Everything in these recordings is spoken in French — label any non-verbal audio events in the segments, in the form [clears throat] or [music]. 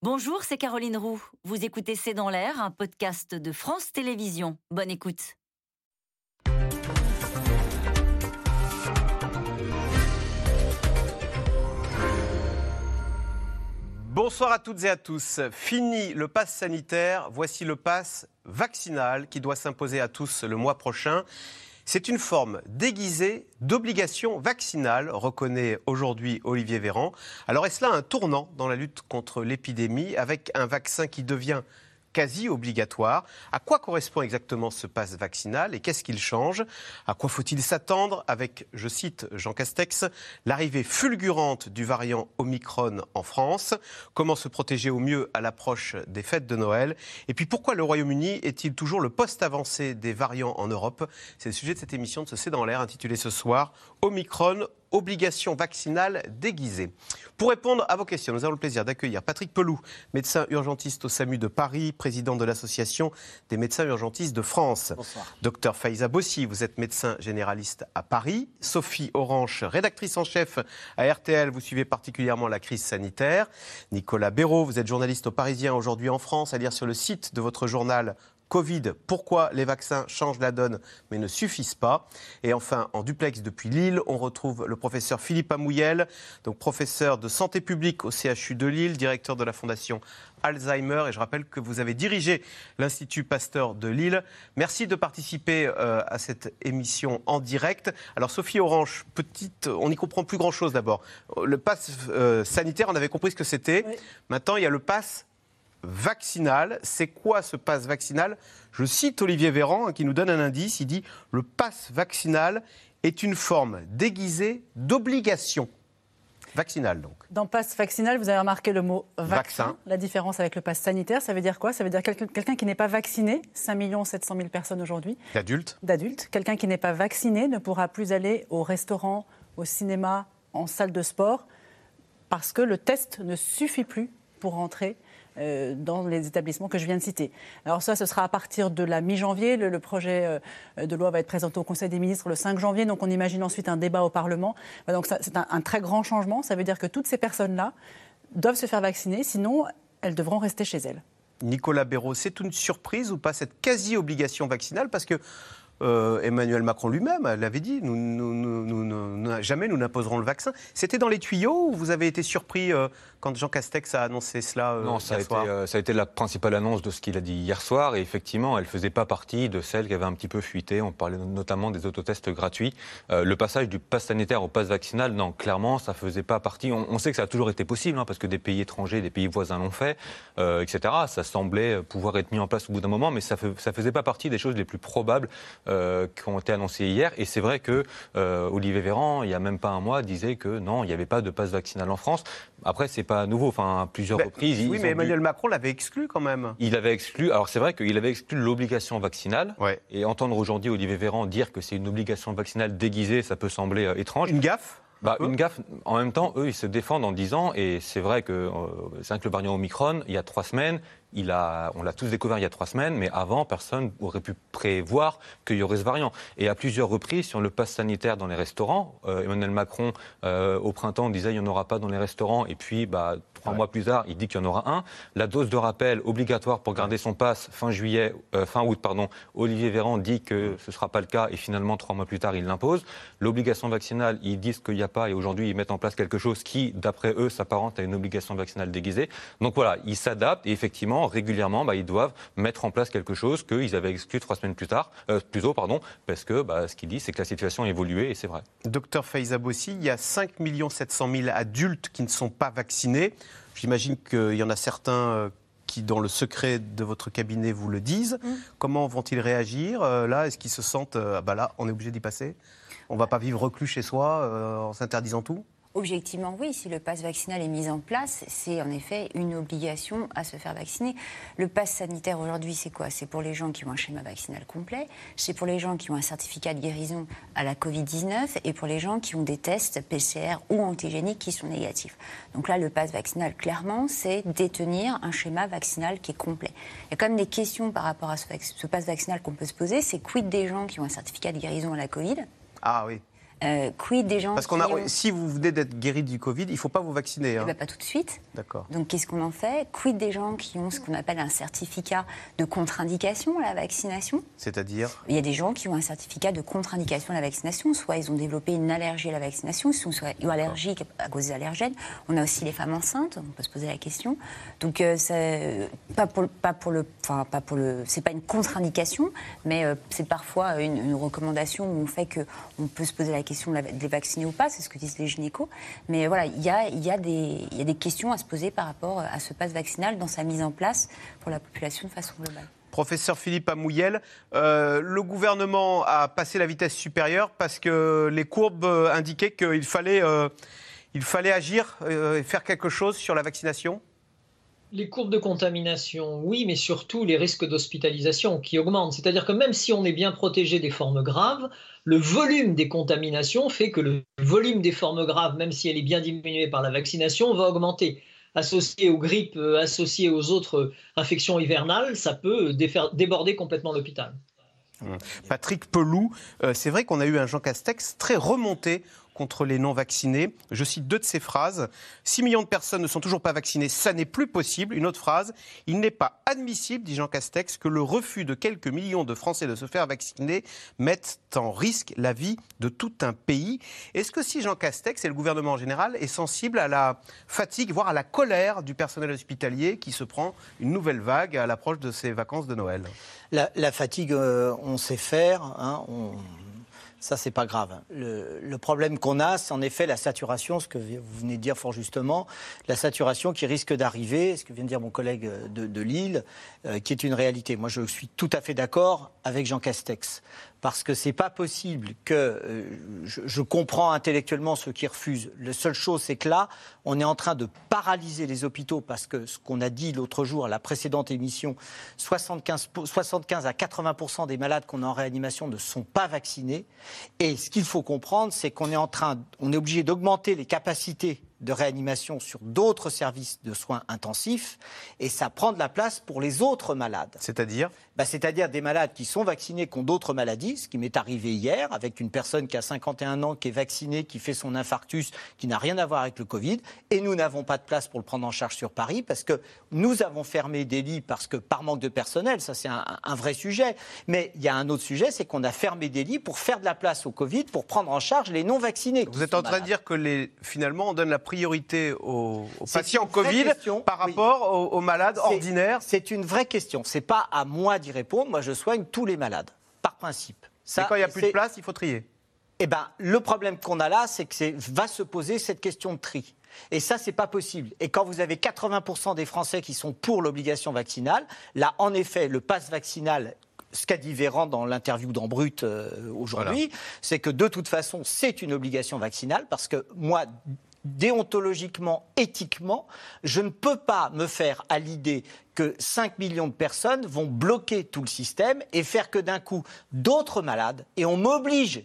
Bonjour, c'est Caroline Roux. Vous écoutez C'est dans l'air, un podcast de France Télévisions. Bonne écoute. Bonsoir à toutes et à tous. Fini le pass sanitaire, voici le pass vaccinal qui doit s'imposer à tous le mois prochain. C'est une forme déguisée d'obligation vaccinale, reconnaît aujourd'hui Olivier Véran. Alors est-ce là un tournant dans la lutte contre l'épidémie avec un vaccin qui devient quasi obligatoire. À quoi correspond exactement ce passe vaccinal et qu'est-ce qu'il change? À quoi faut-il s'attendre avec, je cite Jean Castex, l'arrivée fulgurante du variant Omicron en France? Comment se protéger au mieux à l'approche des fêtes de Noël? Et puis pourquoi le Royaume-Uni est-il toujours le poste avancé des variants en Europe? C'est le sujet de cette émission de ce C'est dans l'air intitulée ce soir Omicron obligation vaccinale déguisée. Pour répondre à vos questions, nous avons le plaisir d'accueillir Patrick Pelou, médecin urgentiste au SAMU de Paris, président de l'Association des médecins urgentistes de France. Bonsoir. Docteur Faiza Bossi, vous êtes médecin généraliste à Paris. Sophie Orange, rédactrice en chef à RTL, vous suivez particulièrement la crise sanitaire. Nicolas Béraud, vous êtes journaliste au Parisien aujourd'hui en France, à lire sur le site de votre journal Covid, pourquoi les vaccins changent la donne mais ne suffisent pas. Et enfin, en duplex depuis Lille, on retrouve le professeur Philippe Amouyel, donc professeur de santé publique au CHU de Lille, directeur de la fondation Alzheimer. Et je rappelle que vous avez dirigé l'Institut Pasteur de Lille. Merci de participer euh, à cette émission en direct. Alors Sophie Orange, petite, on n'y comprend plus grand-chose d'abord. Le pass euh, sanitaire, on avait compris ce que c'était. Oui. Maintenant, il y a le pass vaccinal. C'est quoi ce passe vaccinal? Je cite Olivier Véran hein, qui nous donne un indice. Il dit le passe vaccinal est une forme déguisée d'obligation vaccinale donc. Dans passe vaccinal, vous avez remarqué le mot vaccin. Vaccin. La différence avec le passe sanitaire, ça veut dire quoi? Ça veut dire quelqu'un qui n'est pas vacciné, 5 700 000 personnes aujourd'hui, L'adulte d'adultes. Quelqu'un qui n'est pas vacciné ne pourra plus aller au restaurant, au cinéma, en salle de sport, parce que le test ne suffit plus pour rentrer euh, dans les établissements que je viens de citer. Alors ça, ce sera à partir de la mi-janvier. Le, projet euh, de loi va être présenté au Conseil des ministres le 5 janvier, donc on imagine ensuite un débat au Parlement. Donc c'est un, très grand changement. Ça veut dire que toutes ces personnes-là doivent se faire vacciner, sinon elles devront rester chez elles. Nicolas Béraud, c'est une surprise ou pas cette quasi-obligation vaccinale? Parce que euh, Emmanuel Macron lui-même l'avait dit, nous, jamais nous n'imposerons le vaccin. C'était dans les tuyaux ou vous avez été surpris quand Jean Castex a annoncé cela euh, Non, ça a, hier été, soir euh, ça a été la principale annonce de ce qu'il a dit hier soir. Et effectivement, elle ne faisait pas partie de celles qui avaient un petit peu fuité. On parlait notamment des autotests gratuits. Euh, le passage du pass sanitaire au pass vaccinal, non, clairement, ça ne faisait pas partie. On, on sait que ça a toujours été possible, hein, parce que des pays étrangers, des pays voisins l'ont fait, euh, etc. Ça semblait pouvoir être mis en place au bout d'un moment, mais ça ne faisait pas partie des choses les plus probables qui ont été annoncées hier. Et c'est vrai que Olivier Véran, il n'y a même pas un mois, disait que non, il n'y avait pas de pass vaccinal en France. Après, c'est pas nouveau. Enfin, à plusieurs Ben, reprises. Oui, mais dû- Emmanuel Macron l'avait exclu quand même. il avait exclu, alors c'est vrai qu'il avait exclu l'obligation vaccinale. Ouais. Et entendre aujourd'hui Olivier Véran dire que c'est une obligation vaccinale déguisée, ça peut sembler euh, étrange. Une gaffe Bah, une gaffe. En même temps, eux, ils se défendent en disant, et c'est vrai que euh, c'est vrai que le variant Omicron, il y a trois semaines, on l'a tous découvert il y a trois semaines, mais avant, personne aurait pu prévoir qu'il y aurait ce variant. Et à plusieurs reprises, sur le pass sanitaire dans les restaurants, euh, Emmanuel Macron, euh, au printemps, disait il n'y en aura pas dans les restaurants, et puis, bah, trois mois plus tard, il dit qu'il y en aura un. La dose de rappel obligatoire pour garder son pass fin juillet, euh, fin août, pardon, Olivier Véran dit que ce ne sera pas le cas, et finalement, trois mois plus tard, il l'impose. L'obligation vaccinale, ils disent qu'il n'y a pas, et aujourd'hui, ils mettent en place quelque chose qui, d'après eux, s'apparente à une obligation vaccinale déguisée. Donc voilà, ils s'adaptent, et effectivement, régulièrement, bah, ils doivent mettre en place quelque chose qu'ils avaient exclu trois semaines plus tard, euh, plus tôt, pardon, parce que bah, ce qu'ils disent, c'est que la situation a évolué, et c'est vrai. Docteur Faiza Bossi, il y a 5 700 000 adultes qui ne sont pas vaccinés. J'imagine qu'il y en a certains euh, qui, dans le secret de votre cabinet, vous le disent. Comment vont-ils réagir euh, là? Est-ce qu'ils se sentent, euh, ah bah là, on est obligé d'y passer. On ne va pas vivre reclus chez soi en s'interdisant tout Objectivement, oui, si le pass vaccinal est mis en place, c'est en effet une obligation à se faire vacciner. Le pass sanitaire aujourd'hui, c'est quoi? C'est pour les gens qui ont un schéma vaccinal complet, c'est pour les gens qui ont un certificat de guérison à la Covid-19 et pour les gens qui ont des tests PCR ou antigéniques qui sont négatifs. Donc là, le pass vaccinal, clairement, c'est détenir un schéma vaccinal qui est complet. Il y a quand même des questions par rapport à ce, ce pass vaccinal qu'on peut se poser. C'est quid des gens qui ont un certificat de guérison à la Covid? Ah oui. Euh, quid des gens Parce qu'on a, ont- si vous venez d'être guéri du Covid, il ne faut pas vous vacciner. Eh hein. ben, pas tout de suite. D'accord. Donc, qu'est-ce qu'on en fait? Quid des gens qui ont ce qu'on appelle un certificat de contre-indication à la vaccination? C'est-à-dire? Il y a des gens qui ont un certificat de contre-indication à la vaccination, soit ils ont développé une allergie à la vaccination, soit ils sont allergiques à cause des allergènes. On a aussi les femmes enceintes, on peut se poser la question. Donc, euh, pas pour, pas pour le, enfin, pas pour le, c'est pas une contre-indication, mais euh, c'est parfois une, une recommandation où on fait que on peut se poser la question la- de les vacciner ou pas, c'est ce que disent les gynécos. Mais voilà, il y a, des- questions à se poser par rapport à ce passe vaccinal dans sa mise en place pour la population de façon globale. Professeur Philippe Amouyel, euh, le gouvernement a passé la vitesse supérieure parce que les courbes euh, indiquaient qu'il fallait, euh, agir et faire quelque chose sur la vaccination? Les courbes de contamination, oui, mais surtout les risques d'hospitalisation qui augmentent. C'est-à-dire que même si on est bien protégé des formes graves, le volume des contaminations fait que le volume des formes graves, même si elle est bien diminuée par la vaccination, va augmenter. Associé aux grippes, euh, associé aux autres euh, infections hivernales, ça peut déborder complètement l'hôpital. Patrick Pelou, euh, c'est vrai qu'on a eu un Jean Castex très remonté contre les non-vaccinés. Je cite deux de ses phrases. 6 millions de personnes ne sont toujours pas vaccinées, ça n'est plus possible. Une autre phrase. Il n'est pas admissible, dit Jean Castex, que le refus de quelques millions de Français de se faire vacciner mette en risque la vie de tout un pays. Est-ce que si Jean Castex et le gouvernement en général est sensible à la fatigue, voire à la colère du personnel hospitalier qui se prend une nouvelle vague à l'approche de ses vacances de Noël? La, fatigue, euh, on sait faire. hein, Ça, c'est pas grave. Le, problème qu'on a, c'est en effet la saturation, ce que vous venez de dire fort justement, la saturation qui risque d'arriver, ce que vient de dire mon collègue de, de Lille, euh, qui est une réalité. Moi, je suis tout à fait d'accord avec Jean Castex. Parce que c'est pas possible que. euh, je, je comprends intellectuellement ceux qui refusent. La seule chose, c'est que là, on est en train de paralyser les hôpitaux parce que ce qu'on a dit l'autre jour à la précédente émission, 75, pour- 75 à 80% des malades qu'on a en réanimation ne sont pas vaccinés. Et ce qu'il faut comprendre, c'est qu'on est en train, on est obligé d'augmenter les capacités de réanimation sur d'autres services de soins intensifs, et ça prend de la place pour les autres malades. C'est-à-dire? Bah, c'est-à-dire des malades qui sont vaccinés, qui ont d'autres maladies, ce qui m'est arrivé hier avec une personne qui a 51 ans, qui est vaccinée, qui fait son infarctus, qui n'a rien à voir avec le Covid, et nous n'avons pas de place pour le prendre en charge sur Paris parce que nous avons fermé des lits parce que par manque de personnel, ça c'est un, un vrai sujet. Mais il y a un autre sujet, c'est qu'on a fermé des lits pour faire de la place au Covid, pour prendre en charge les non vaccinés. Vous êtes en train de dire que les, finalement, on donne la priorité aux, patients Covid question, par oui. rapport aux, aux malades ordinaires. C'est une vraie question. C'est pas à moi d'y répondre. Moi, je soigne tous les malades, par principe. Et quand il n'y a plus de place, il faut trier. Eh ben, le problème qu'on a là, c'est que va se poser cette question de tri. Et ça, c'est pas possible. Et quand vous avez 80% des Français qui sont pour l'obligation vaccinale, là, en effet, le pass vaccinal. Ce qu'a dit Véran dans l'interview dans Brut euh, aujourd'hui, c'est que de toute façon, c'est une obligation vaccinale parce que moi, déontologiquement, éthiquement, je ne peux pas me faire à l'idée que 5 millions de personnes vont bloquer tout le système et faire que d'un coup, d'autres malades, et on m'oblige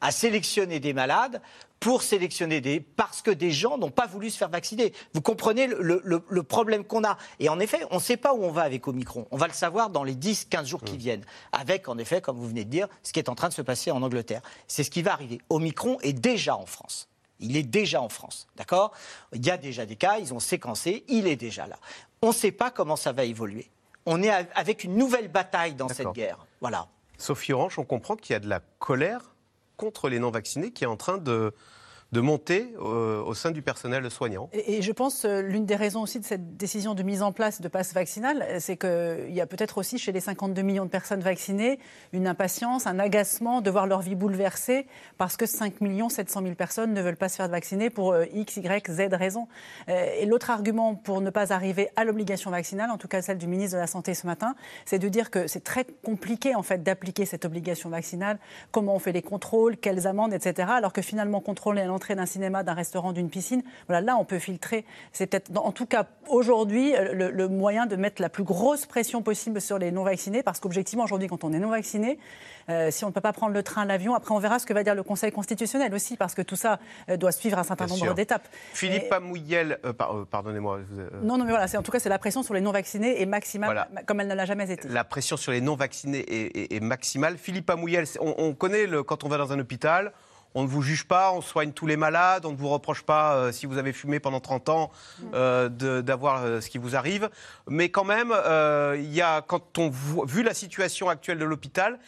à sélectionner des malades pour sélectionner des parce que des gens n'ont pas voulu se faire vacciner. Vous comprenez le, le- problème qu'on a. Et en effet, on ne sait pas où on va avec Omicron. On va le savoir dans les 10-15 jours qui viennent. Avec, en effet, comme vous venez de dire, ce qui est en train de se passer en Angleterre. C'est ce qui va arriver. Omicron est déjà en France. Il est déjà en France, d'accord? Il y a déjà des cas, ils ont séquencé, il est déjà là. On ne sait pas comment ça va évoluer. On est avec une nouvelle bataille dans cette guerre. Voilà. Sophie Orange, on comprend qu'il y a de la colère contre les non-vaccinés qui est en train de, de monter euh, au sein du personnel soignant. Et, je pense euh, l'une des raisons aussi de cette décision de mise en place de passe vaccinal, euh, c'est qu'il y a peut-être aussi chez les 52 millions de personnes vaccinées une impatience, un agacement de voir leur vie bouleversée parce que 5 millions 700 000 personnes ne veulent pas se faire vacciner pour euh, X, Y, Z raisons. Euh, Et l'autre argument pour ne pas arriver à l'obligation vaccinale, en tout cas celle du ministre de la Santé ce matin, c'est de dire que c'est très compliqué en fait d'appliquer cette obligation vaccinale, comment on fait les contrôles, quelles amendes, etc. Alors que finalement contrôler à l'entrée d'un cinéma, d'un restaurant, d'une piscine, voilà, là on peut filtrer. C'est peut-être, en tout cas aujourd'hui, euh, le, le moyen de mettre la plus grosse pression possible sur les non-vaccinés, parce qu'objectivement aujourd'hui, quand on est non-vacciné, euh, si on ne peut pas prendre le train, l'avion, après on verra ce que va dire le Conseil constitutionnel aussi, parce que tout ça euh, doit suivre un certain Bien nombre d'étapes. Philippe Et- Amouyel, euh, par- pardonnez-moi, Non, non, mais voilà, c'est, en tout cas, c'est la pression sur les non-vaccinés et maximale, Voilà. ma- comme elle ne l'a jamais été. la pression sur les non-vaccinés est, est- est maximale. Philippe Amouyel, c'est- on, on connaît le, quand on va dans un hôpital, on ne vous juge pas, on soigne tous les malades, on ne vous reproche pas, euh, si vous avez fumé pendant 30 ans, euh, de- d'avoir euh, ce qui vous arrive. Mais quand même, euh, il y a, quand on voit, vu la situation actuelle de l'hôpital,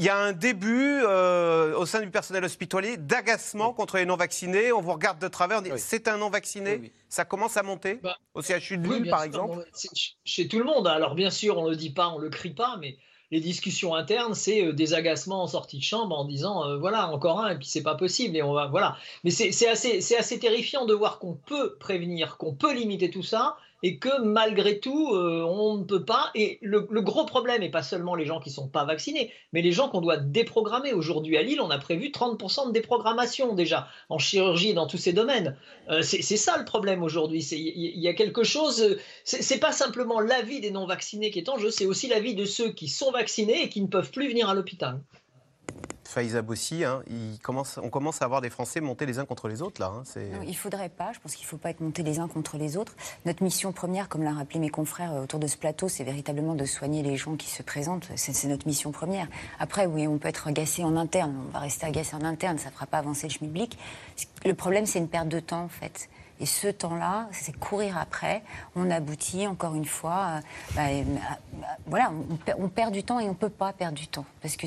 il y a un début euh, au sein du personnel hospitalier d'agacement contre les non-vaccinés. On vous regarde de travers, on dit Oui. c'est un non-vacciné. Oui, oui. Ça commence à monter Bah, au CHU de Lille, par sûr, exemple. bon, chez tout le monde. Alors bien sûr, on ne le dit pas, on ne le crie pas, mais les discussions internes, c'est euh, des agacements en sortie de chambre en disant euh, voilà, encore un, et puis c'est pas possible, et on va. Voilà. Mais c'est assez, c'est assez terrifiant de voir qu'on peut prévenir, qu'on peut limiter tout ça, et que malgré tout, euh, on ne peut pas. Et le, gros problème n'est pas seulement les gens qui ne sont pas vaccinés, mais les gens qu'on doit déprogrammer. Aujourd'hui à Lille, on a prévu 30% de déprogrammation déjà, en chirurgie et dans tous ces domaines. Euh, c'est ça le problème aujourd'hui. Il y, a quelque chose. C'est pas simplement l'avis des non-vaccinés qui est en jeu, c'est aussi l'avis de ceux qui sont vaccinés et qui ne peuvent plus venir à l'hôpital. Faiza Bossi, hein, on commence à avoir des Français monter les uns contre les autres, là. hein, il ne faudrait pas, je pense qu'il ne faut pas être montés les uns contre les autres. Notre mission première, comme l'a rappelé mes confrères euh, autour de ce plateau, c'est véritablement de soigner les gens qui se présentent. C'est c'est notre mission première. Après, oui, on peut être agacé en interne, on va rester agacé en interne, ça ne fera pas avancer le schmilblick. Le problème, c'est une perte de temps, en fait. Et ce temps-là, c'est courir après. On aboutit, encore une fois, euh, bah, euh, bah, voilà, on, per- on perd du temps et on ne peut pas perdre du temps. Parce que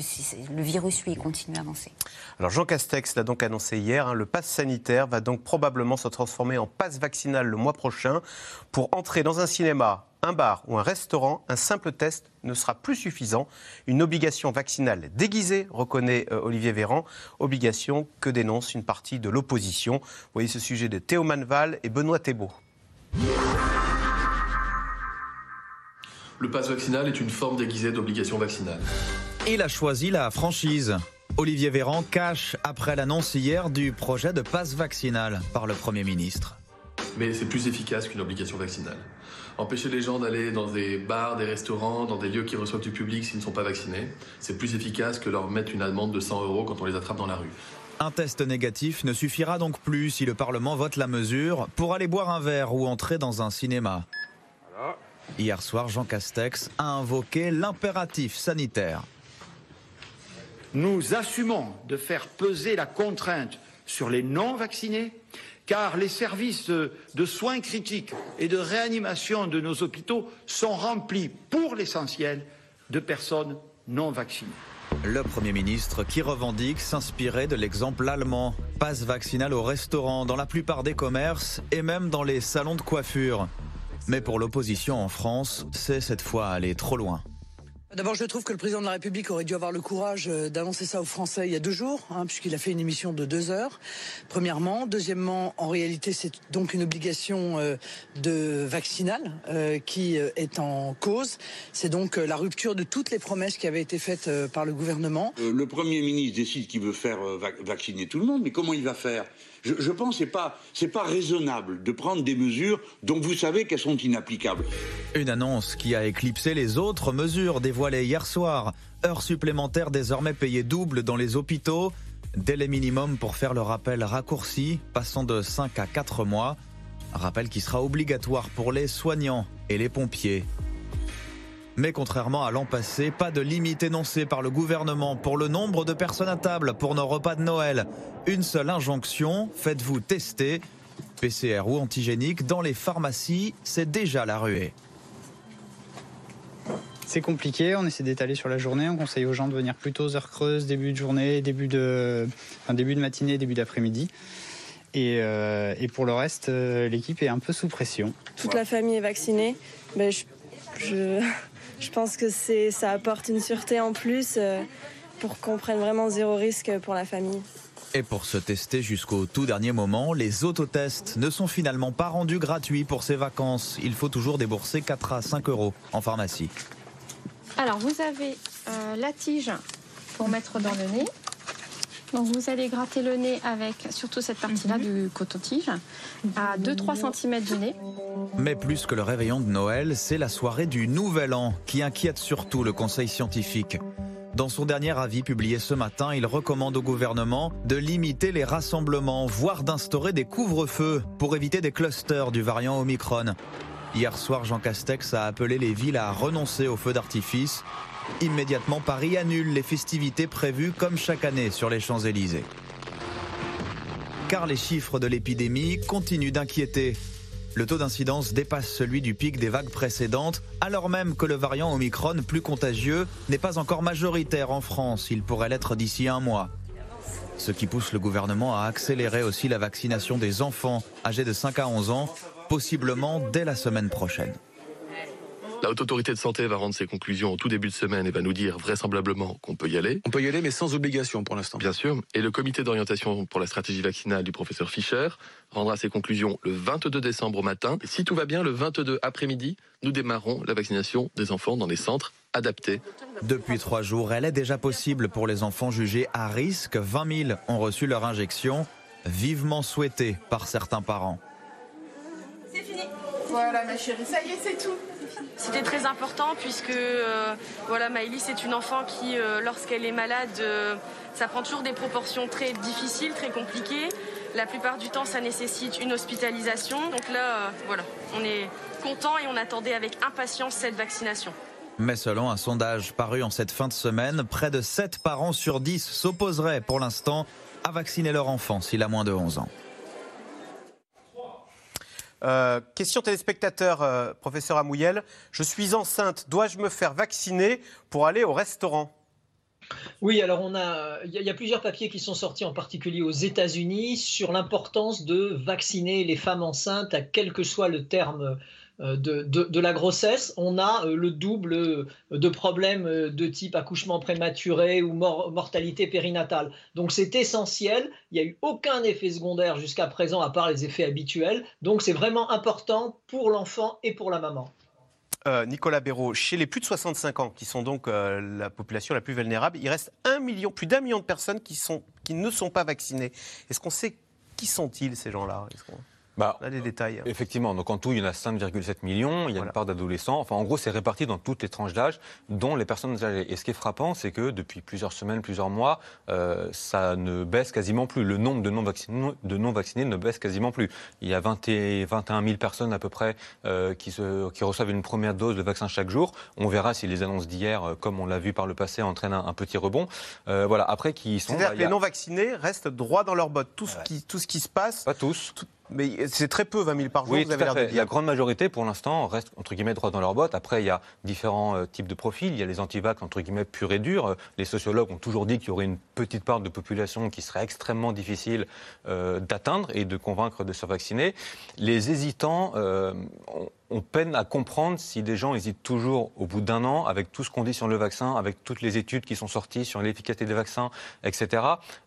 le virus, lui, continue à avancer. Alors Jean Castex l'a donc annoncé hier, hein, le pass sanitaire va donc probablement se transformer en pass vaccinal le mois prochain. Pour entrer dans un cinéma, un bar ou un restaurant, un simple test ne sera plus suffisant. Une obligation vaccinale déguisée, reconnaît euh, Olivier Véran, obligation que dénonce une partie de l'opposition. Vous voyez ce sujet de Théo Manval et Benoît Thébault. Le pass vaccinal est une forme déguisée d'obligation vaccinale. Il a choisi la franchise. Olivier Véran cache après l'annonce hier du projet de passe vaccinal par le Premier ministre. Mais c'est plus efficace qu'une obligation vaccinale. Empêcher les gens d'aller dans des bars, des restaurants, dans des lieux qui reçoivent du public s'ils ne sont pas vaccinés, c'est plus efficace que leur mettre une amende de 100 euros quand on les attrape dans la rue. Un test négatif ne suffira donc plus si le Parlement vote la mesure pour aller boire un verre ou entrer dans un cinéma. Hier soir, Jean Castex a invoqué l'impératif sanitaire. Nous assumons de faire peser la contrainte sur les non-vaccinés, car les services de, soins critiques et de réanimation de nos hôpitaux sont remplis, pour l'essentiel, de personnes non vaccinées. Le Premier ministre qui revendique s'inspirer de l'exemple allemand. Passe vaccinal au restaurant, dans la plupart des commerces et même dans les salons de coiffure. Mais pour l'opposition en France, c'est cette fois aller trop loin. D'abord, je trouve que le président de la République aurait dû avoir le courage euh, d'annoncer ça aux Français il y a deux jours, hein, puisqu'il a fait une émission de deux heures. Premièrement, deuxièmement, en réalité, c'est donc une obligation euh, de vaccinale euh, qui est en cause. C'est donc la rupture de toutes les promesses qui avaient été faites par le gouvernement. Le Premier ministre décide qu'il veut faire vac- vacciner tout le monde, mais comment il va faire? Je, pense que ce n'est pas raisonnable de prendre des mesures dont vous savez qu'elles sont inapplicables. Une annonce qui a éclipsé les autres mesures dévoilées hier soir. Heures supplémentaires désormais payées double dans les hôpitaux. Délai minimum pour faire le rappel raccourci, passant de 5 à 4 mois. Rappel qui sera obligatoire pour les soignants et les pompiers. Mais contrairement à l'an passé, pas de limite énoncée par le gouvernement pour le nombre de personnes à table pour nos repas de Noël. Une seule injonction, faites-vous tester. PCR ou antigénique, dans les pharmacies, c'est déjà la ruée. C'est compliqué, on essaie d'étaler sur la journée, on conseille aux gens de venir plutôt aux heures creuses, début de journée, début de, enfin, début de matinée, début d'après-midi. Et, euh, et pour le reste, euh, l'équipe est un peu sous pression. Toute la famille est vaccinée. Ben, je, je, je pense que c'est, ça apporte une sûreté en plus euh, pour qu'on prenne vraiment zéro risque pour la famille. Et pour se tester jusqu'au tout dernier moment, les autotests ne sont finalement pas rendus gratuits pour ces vacances. Il faut toujours débourser 4 à 5 euros en pharmacie. Alors, vous avez euh, la tige pour mettre dans le nez. Donc, vous allez gratter le nez avec surtout cette partie-là du coton-tige à 2-3 cm du nez. Mais plus que le réveillon de Noël, c'est la soirée du Nouvel An qui inquiète surtout le Conseil scientifique. Dans son dernier avis publié ce matin, il recommande au gouvernement de limiter les rassemblements, voire d'instaurer des couvre-feux pour éviter des clusters du variant Omicron. Hier soir, Jean Castex a appelé les villes à renoncer aux feux d'artifice. Immédiatement, Paris annule les festivités prévues comme chaque année sur les Champs-Élysées. car les chiffres de l'épidémie continuent d'inquiéter. Le taux d'incidence dépasse celui du pic des vagues précédentes, alors même que le variant Omicron plus contagieux n'est pas encore majoritaire en France. Il pourrait l'être d'ici un mois. Ce qui pousse le gouvernement à accélérer aussi la vaccination des enfants âgés de 5 à 11 ans, possiblement dès la semaine prochaine. La Haute Autorité de Santé va rendre ses conclusions au tout début de semaine et va nous dire vraisemblablement qu'on peut y aller. On peut y aller, mais sans obligation pour l'instant. Bien sûr. Et le comité d'orientation pour la stratégie vaccinale du professeur Fischer rendra ses conclusions le 22 décembre au matin. Et si tout va bien, le 22 après-midi, nous démarrons la vaccination des enfants dans des centres adaptés. Depuis trois jours, elle est déjà possible pour les enfants jugés à risque. 20 000 ont reçu leur injection, vivement souhaitée par certains parents. C'est fini. Voilà ma chérie, ça y est, c'est tout. C'était très important puisque euh, voilà, Maëlys c'est une enfant qui, euh, lorsqu'elle est malade, euh, ça prend toujours des proportions très difficiles, très compliquées. La plupart du temps, ça nécessite une hospitalisation. Donc là, voilà, on est content et on attendait avec impatience cette vaccination. Mais selon un sondage paru en cette fin de semaine, près de 7 parents sur 10 s'opposeraient pour l'instant à vacciner leur enfant s'il a moins de 11 ans. Euh, question téléspectateur, euh, professeur Amouyel. Je suis enceinte, dois-je me faire vacciner pour aller au restaurant? Oui, alors on a, il y, a plusieurs papiers qui sont sortis, en particulier aux États-Unis, sur l'importance de vacciner les femmes enceintes, à quel que soit le terme euh, de, la grossesse, on a euh, le double euh, de problèmes de type accouchement prématuré ou mortalité périnatale. Donc c'est essentiel. Il n'y a eu aucun effet secondaire jusqu'à présent à part les effets habituels. Donc c'est vraiment important pour l'enfant et pour la maman. Nicolas Béraud, chez les plus de 65 ans, qui sont donc la population la plus vulnérable, il reste un million, plus d'un million de personnes qui, qui ne sont pas vaccinées. Est-ce qu'on sait qui sont-ils ces gens-là? Bah, des détails. Effectivement, donc en tout, il y en a 5,7 millions, il y a une part d'adolescents. Enfin, en gros, c'est réparti dans toutes les tranches d'âge, dont les personnes âgées. Et ce qui est frappant, c'est que depuis plusieurs semaines, plusieurs mois, euh, ça ne baisse quasiment plus. Le nombre de non-vaccinés, non ne baisse quasiment plus. Il y a 20 et 21 000 personnes à peu près euh, qui, se, qui, reçoivent une première dose de vaccin chaque jour. On verra si les annonces d'hier, euh, comme on l'a vu par le passé, entraînent un, petit rebond. Euh, voilà. Après, qui sont. C'est-à-dire bah, que les non-vaccinés restent droits dans leurs bottes. Tout, ce qui, tout ce qui se passe. Pas tous. Mais c'est très peu, 20 000 par jour, oui, vous avez l'air de dire. La grande majorité, pour l'instant, reste, entre guillemets, droit dans leur botte. Après, il y a différents euh, types de profils. Il y a les antivax, entre guillemets, purs et durs. Les sociologues ont toujours dit qu'il y aurait une petite part de population qui serait extrêmement difficile euh, d'atteindre et de convaincre de se vacciner. Les hésitants euh, on peine à comprendre si des gens hésitent toujours au bout d'un an, avec tout ce qu'on dit sur le vaccin, avec toutes les études qui sont sorties sur l'efficacité des vaccins, etc.,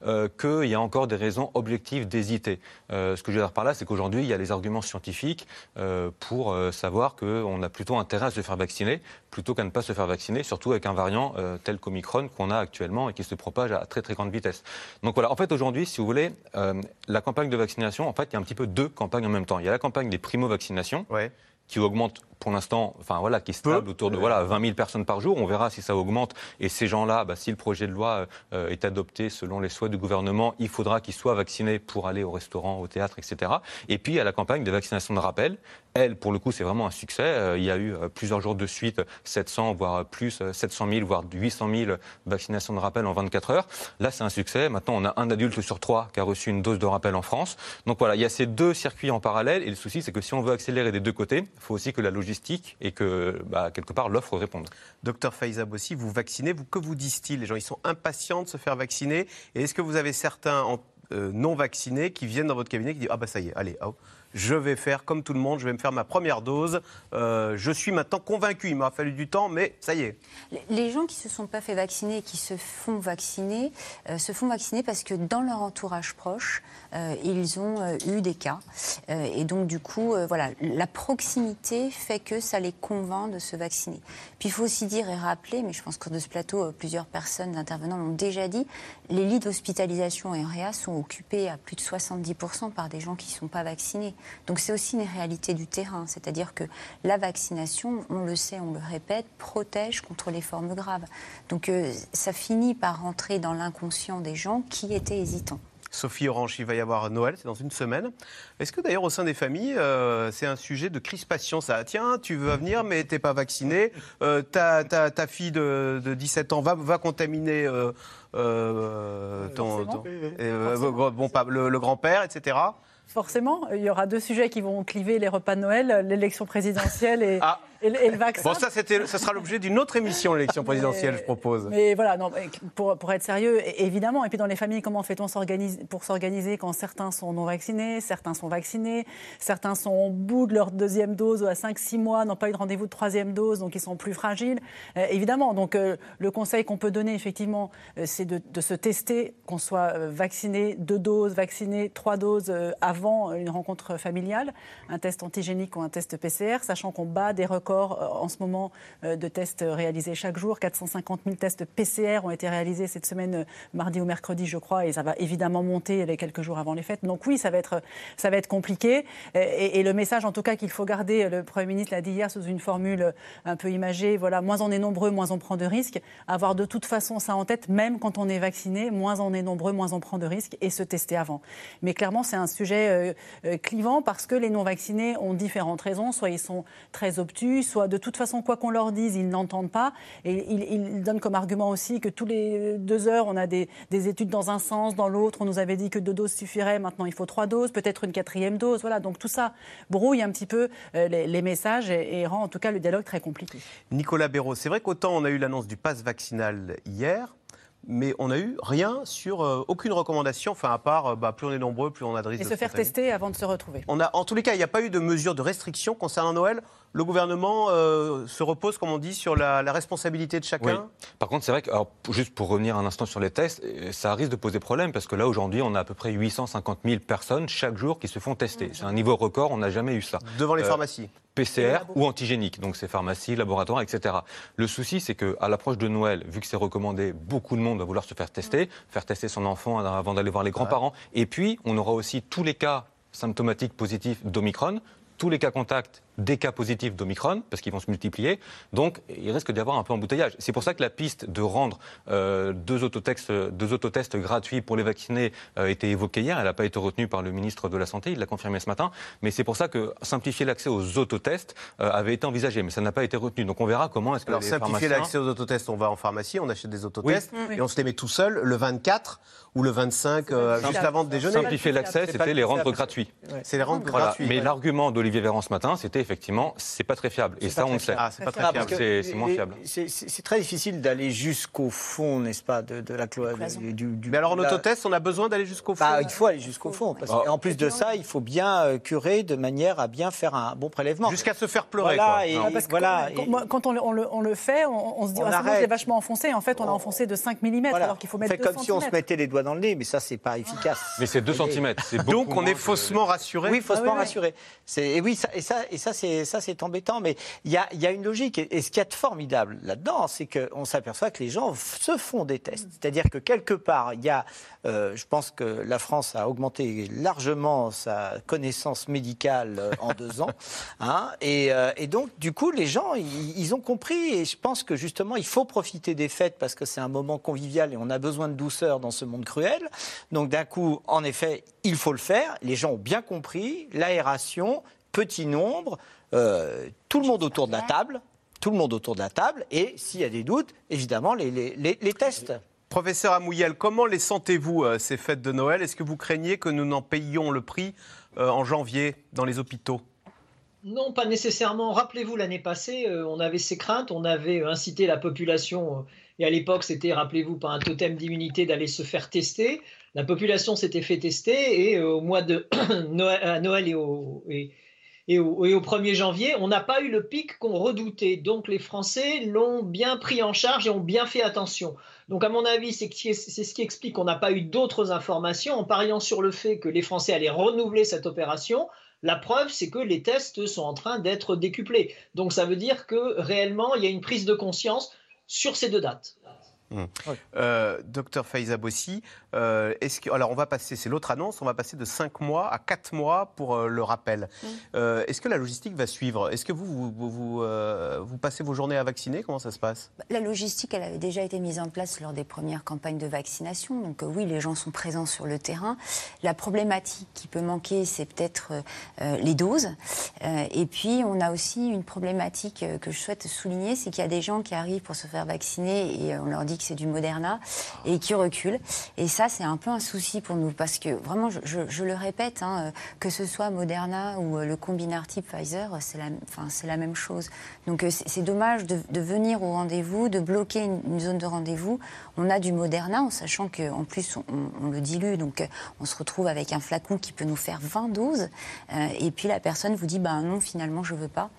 euh, qu'il y a encore des raisons objectives d'hésiter. Euh, ce que je veux dire par là, c'est qu'aujourd'hui, il y a les arguments scientifiques euh, pour savoir qu'on a plutôt intérêt à se faire vacciner plutôt qu'à ne pas se faire vacciner, surtout avec un variant tel qu'Omicron qu'on a actuellement et qui se propage à très très grande vitesse. Donc voilà, en fait aujourd'hui, si vous voulez, la campagne de vaccination, en fait, il y a un petit peu deux campagnes en même temps. Il y a la campagne des primo-vaccinations. Ouais qui augmente pour l'instant, enfin voilà, qui est stable autour de voilà 20 000 personnes par jour. On verra si ça augmente. Et ces gens-là, bah, si le projet de loi euh, est adopté selon les souhaits du gouvernement, il faudra qu'ils soient vaccinés pour aller au restaurant, au théâtre, etc. Et puis il y a la campagne de vaccination de rappel. Elle, pour le coup, c'est vraiment un succès. Euh, il y a eu euh, plusieurs jours de suite 700, voire plus, 700 000, voire 800 000 vaccinations de rappel en 24 heures. Là, c'est un succès. Maintenant, on a un adulte sur trois qui a reçu une dose de rappel en France. Donc voilà, il y a ces deux circuits en parallèle. Et le souci, c'est que si on veut accélérer des deux côtés, il faut aussi que la logistique et que, bah, quelque part, l'offre réponde. Docteur Faiza aussi, vous vaccinez, vous, que vous disent-ils? Les gens, ils sont impatients de se faire vacciner. Et est-ce que vous avez certains euh, non vaccinés qui viennent dans votre cabinet qui disent Ah, bah ça y est, allez, hop, je vais faire comme tout le monde, je vais me faire ma première dose. Euh, je suis maintenant convaincu, il m'a fallu du temps, mais ça y est. Les gens qui ne se sont pas fait vacciner et qui se font vacciner, euh, se font vacciner parce que dans leur entourage proche, euh, ils ont eu des cas. et donc, du coup, voilà, la proximité fait que ça les convainc de se vacciner. Puis, il faut aussi dire et rappeler, mais je pense que de ce plateau, plusieurs personnes intervenants l'ont déjà dit, les lits d'hospitalisation et réa sont occupés à plus de 70% par des gens qui ne sont pas vaccinés. Donc c'est aussi une réalité du terrain, c'est-à-dire que la vaccination, on le sait, on le répète, protège contre les formes graves. Donc euh, ça finit par rentrer dans l'inconscient des gens qui étaient hésitants. Sophie Orange, il va y avoir Noël, c'est dans une semaine. Est-ce que d'ailleurs au sein des familles, euh, c'est un sujet de crispation ça? Tiens, tu veux venir mais t'es pas vacciné, euh, ta, ta- ta fille de, de 17 ans va, va contaminer euh, euh, ton, ton- euh, bon, pas- le, le grand-père, etc. Forcément, il y aura deux sujets qui vont cliver les repas de Noël, l'élection présidentielle et, et le- et le vaccin. Bon, ça, ça sera l'objet d'une autre émission, l'élection présidentielle, je propose. Mais voilà, non, pour, pour être sérieux, évidemment. Et puis dans les familles, comment fait-on pour s'organiser quand certains sont non vaccinés, certains sont vaccinés, certains sont au bout de leur deuxième dose ou à 5-6 mois, n'ont pas eu de rendez-vous de troisième dose, donc ils sont plus fragiles. Euh, évidemment, donc euh, le conseil qu'on peut donner, effectivement, euh, c'est de, de se tester, qu'on soit vacciné deux doses, vacciné trois doses avant une rencontre familiale, un test antigénique ou un test PCR, sachant qu'on bat des records euh, en ce moment euh, de tests réalisés chaque jour. 450 000 tests PCR ont été réalisés cette semaine, euh, mardi ou mercredi, je crois, et ça va évidemment monter les quelques jours avant les fêtes. Donc oui, ça va être, ça va être compliqué. Et, et le message, en tout cas, qu'il faut garder, le Premier ministre l'a dit hier sous une formule un peu imagée, voilà, moins on est nombreux, moins on prend de risques. Avoir de toute façon ça en tête, même quand on est vacciné, moins on est nombreux, moins on prend de risques, et se tester avant. Mais clairement, c'est un sujet clivant parce que les non-vaccinés ont différentes raisons. Soit ils sont très obtus, soit de toute façon, quoi qu'on leur dise, ils n'entendent pas. Et ils, ils donnent comme argument aussi que tous les deux heures, on a des, des études dans un sens, dans l'autre. On nous avait dit que deux doses suffiraient, maintenant il faut trois doses, peut-être une quatrième dose. Voilà, donc tout ça brouille un petit peu euh, les, les messages et, et rend en tout cas le dialogue très compliqué. Nicolas Béraud, c'est vrai qu'autant on a eu l'annonce du pass vaccinal hier, mais on n'a eu rien sur euh, aucune recommandation, enfin à part euh, bah, plus on est nombreux, plus on a de risques Et de se faire tester avant de se retrouver. On a, en tous les cas, il n'y a pas eu de mesure de restriction concernant Noël. Le gouvernement euh, se repose, comme on dit, sur la, la responsabilité de Oui. chacun. Par contre, c'est vrai que, alors, juste pour revenir un instant sur les tests, euh, ça risque de poser problème parce que là, aujourd'hui, on a à peu près 850 000 personnes chaque jour qui se font tester. C'est un niveau record, on n'a jamais eu ça. Devant les Euh, pharmacies. PCR ou antigénique, donc c'est pharmacie, laboratoire, etc. Le souci, c'est qu'à l'approche de Noël, vu que c'est recommandé, beaucoup de monde va vouloir se faire tester, faire tester son enfant avant d'aller voir les grands-parents. Et puis, on aura aussi tous les cas symptomatiques positifs d'Omicron, tous les cas contacts des cas positifs d'Omicron, parce qu'ils vont se multiplier. Donc, il risque d'y avoir un peu embouteillage. C'est pour ça que la piste de rendre euh, deux, autotests, deux autotests gratuits pour les vaccinés euh, était évoquée hier. Elle n'a pas été retenue par le ministre de la Santé, il l'a confirmé ce matin. Mais c'est pour ça que simplifier l'accès aux autotests euh, avait été envisagé, mais ça n'a pas été retenu. Donc, on verra comment est-ce que Alors, les simplifier pharmaciens- l'accès aux autotests, on va en pharmacie, on achète des autotests Oui. et on se les met tout seul le 24 ou le 25, euh, juste avant de déjeuner. Simplifier l'accès, c'était les rendre gratuits. C'est les rendre Voilà. gratuits. Mais l'argument d'Olivier Véran ce matin, c'était effectivement, c'est pas très fiable. Et C'est ça, on très le sait. fiable. Ah, c'est pas très Ah, fiable. parce que C'est c'est moins fiable. C'est c'est- c'est très difficile d'aller jusqu'au fond, n'est-ce pas, de, de la cloison. Du, du- Mais alors en autotest, on a besoin d'aller jusqu'au fond Bah, il faut aller jusqu'au fond. Ah. en plus de ça, il faut bien euh, curer de manière à bien faire un bon prélèvement. Jusqu'à se faire pleurer. Voilà, quand, et- moi, quand on, le, on le- on le fait, on, on se dit On ah, c'est vachement enfoncé. En fait, on a enfoncé de 5 mm voilà. alors qu'il faut mettre 2 comme si on se mettait les doigts dans le nez, mais ça, c'est pas efficace. Mais c'est 2 Vous voyez. cm. Donc on est faussement rassuré. Oui, faussement Ah rassuré. C'est- Et oui, ça, et ça, et ça, c'est ça, c'est embêtant. Mais il y a, il y a une logique. Et, et ce qu'il y a de formidable là-dedans, c'est qu'on s'aperçoit que les gens se font des tests. C'est-à-dire que quelque part, il y a, euh, je pense que la France a augmenté largement sa connaissance médicale euh, en deux ans. [laughs] hein. et, euh, et donc, du coup, les gens, ils, ils ont compris. Et je pense que justement, il faut profiter des fêtes parce que c'est un moment convivial et on a besoin de douceur dans ce monde cruel. Donc, d'un coup, en effet, il faut le faire. Les gens ont bien compris. L'aération, petit nombre, euh, tout le monde autour de la table. Tout le monde autour de la table. Et s'il y a des doutes, évidemment, les, les- les- les tests. Professeur Amouyel, comment les sentez-vous, euh, ces fêtes de Noël? Est-ce que vous craignez que nous n'en payions le prix euh, en janvier dans les hôpitaux? Non, pas nécessairement. Rappelez-vous, l'année passée, euh, on avait ces craintes, on avait incité la population, euh, et à l'époque, c'était, rappelez-vous, par un totem d'immunité d'aller se faire tester. La population s'était fait tester, et euh, au mois de [clears throat] Noël, à Noël et au, et, et au, et au 1er janvier, on n'a pas eu le pic qu'on redoutait. Donc les Français l'ont bien pris en charge et ont bien fait attention. Donc à mon avis, c'est ce qui explique qu'on n'a pas eu d'autres informations en pariant sur le fait que les Français allaient renouveler cette opération. La preuve, c'est que les tests sont en train d'être décuplés. Donc ça veut dire que réellement, il y a une prise de conscience sur ces deux dates. Hum. Euh, docteur Faiza Bossi, euh, est-ce que, alors on va passer, c'est l'autre annonce, on va passer de 5 mois à 4 mois pour euh, le rappel. Euh, est-ce que la logistique va suivre? Est-ce que vous, vous, vous, vous, euh, vous passez vos journées à vacciner? Comment ça se passe? Bah, La logistique, elle avait déjà été mise en place lors des premières campagnes de vaccination. Donc euh, oui, les gens sont présents sur le terrain. La problématique qui peut manquer, c'est peut-être les doses. Euh, et puis, on a aussi une problématique que je souhaite souligner, c'est qu'il y a des gens qui arrivent pour se faire vacciner et on leur dit que c'est du Moderna et qui reculent. Et ça, c'est un peu un souci pour nous parce que vraiment, je, le répète, hein, que ce soit Moderna ou euh, le combinar type Pfizer, c'est la, enfin, la même chose. Donc euh, c'est dommage de, venir au rendez-vous, de bloquer une, zone de rendez-vous. On a du Moderna en sachant qu'en plus on, le dilue, donc euh, on se retrouve avec un flacon qui peut nous faire 20 doses. Euh, et puis la personne vous dit bah non finalement je veux pas.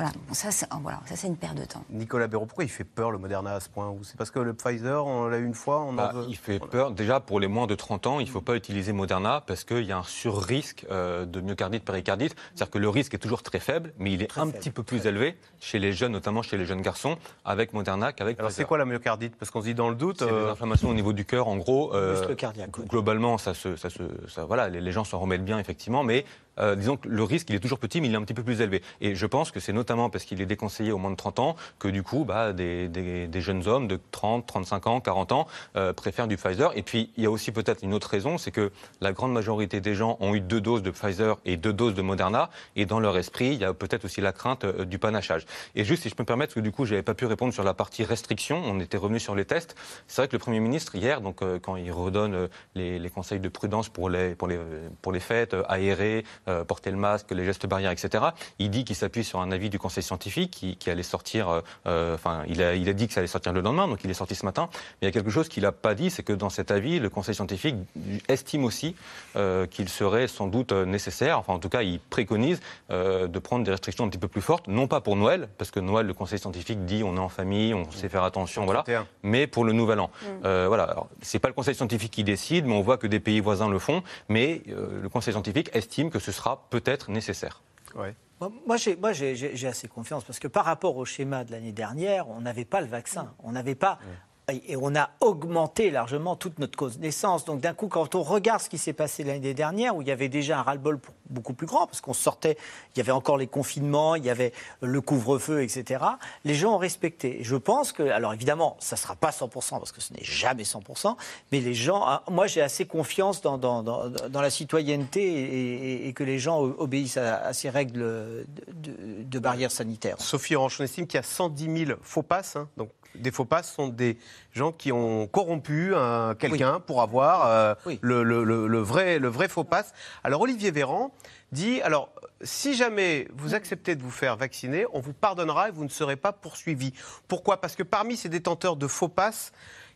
Voilà, Bon, ça c'est voilà, ça c'est une perte de temps. Nicolas Béraud, pourquoi il fait peur le Moderna à ce point C'est parce que le Pfizer, on l'a eu une fois, on en Bah, veut il fait peur. Déjà, pour les moins de 30 ans, il ne faut pas utiliser Moderna parce qu'il y a un sur-risque euh, de myocardite, péricardite. C'est-à-dire que le risque est toujours très faible, mais il est un petit peu plus élevé chez les jeunes, notamment chez les jeunes garçons, avec Moderna qu'avec Alors c'est quoi la myocardite? Parce qu'on se dit dans le doute. C'est des euh, inflammations au niveau du cœur, en gros. euh, Muscle cardiaque, gl- Globalement, ça se, ça se, ça- voilà, les, les gens s'en remettent bien, effectivement, mais euh, disons que le risque, il est toujours petit, mais il est un petit peu plus élevé. Et je pense que c'est notamment parce qu'il est déconseillé aux moins de 30 ans que, du coup, bah, des, des- jeunes hommes de 30, 35 ans, 40 ans euh, préfèrent du Pfizer. Et puis, il y a aussi peut-être une autre raison, c'est que la grande majorité des gens ont eu deux doses de Pfizer et deux doses de Moderna, et dans leur esprit, il y a peut-être aussi la crainte euh, du panachage. Et juste, si je peux me permettre, parce que du coup, j'avais pas pu répondre sur la partie restriction, on était revenu sur les tests. C'est vrai que le Premier ministre, hier, donc, quand il redonne les, les conseils de prudence pour les, pour les, pour les fêtes, aérer, euh, porter le masque, les gestes barrières, etc., il dit qu'il s'appuie sur un avis du conseil scientifique qui, qui allait sortir, euh, euh, enfin, il a, il a dit que ça allait sortir le lendemain, donc il est sorti ce matin. Mais il y a quelque chose qu'il n'a pas dit, c'est que dans cet avis, le conseil scientifique estime aussi euh, qu'il serait sans doute nécessaire, enfin, en tout cas, il préconise euh, de prendre des restrictions un petit peu plus fortes, non pas pour Noël, parce que Noël, le conseil scientifique dit on est en famille, on sait faire attention, voilà, 31. mais pour le nouvel an. Mm. Euh, voilà, alors, c'est pas le conseil scientifique qui décide, mais on voit que des pays voisins le font, mais euh, le conseil scientifique estime que ce sera peut-être nécessaire. Ouais. Moi, moi, j'ai, moi, j'ai- j'ai j'ai assez confiance parce que par rapport au schéma de l'année dernière, on n'avait pas le vaccin. On n'avait pas. Et on a augmenté largement toute notre connaissance. Donc d'un coup, quand on regarde ce qui s'est passé l'année dernière, où il y avait déjà un ras-le-bol beaucoup plus grand, parce qu'on sortait, il y avait encore les confinements, il y avait le couvre-feu, etc., les gens ont respecté. Je pense que, alors évidemment, ça ne sera pas 100%, parce que ce n'est jamais 100%, mais les gens, ah, moi j'ai assez confiance dans, la citoyenneté et, que les gens obéissent à, ces règles de, de, de barrières sanitaires. Sophie Orange, on estime qu'il y a 110 000 faux passes. hein. Donc, des faux passes sont des gens qui ont corrompu euh, quelqu'un pour avoir euh, le, le- le- le vrai, le vrai faux passe. Alors, Olivier Véran dit alors, si jamais vous acceptez de vous faire vacciner, on vous pardonnera et vous ne serez pas poursuivi. Pourquoi? Parce que parmi ces détenteurs de faux passes,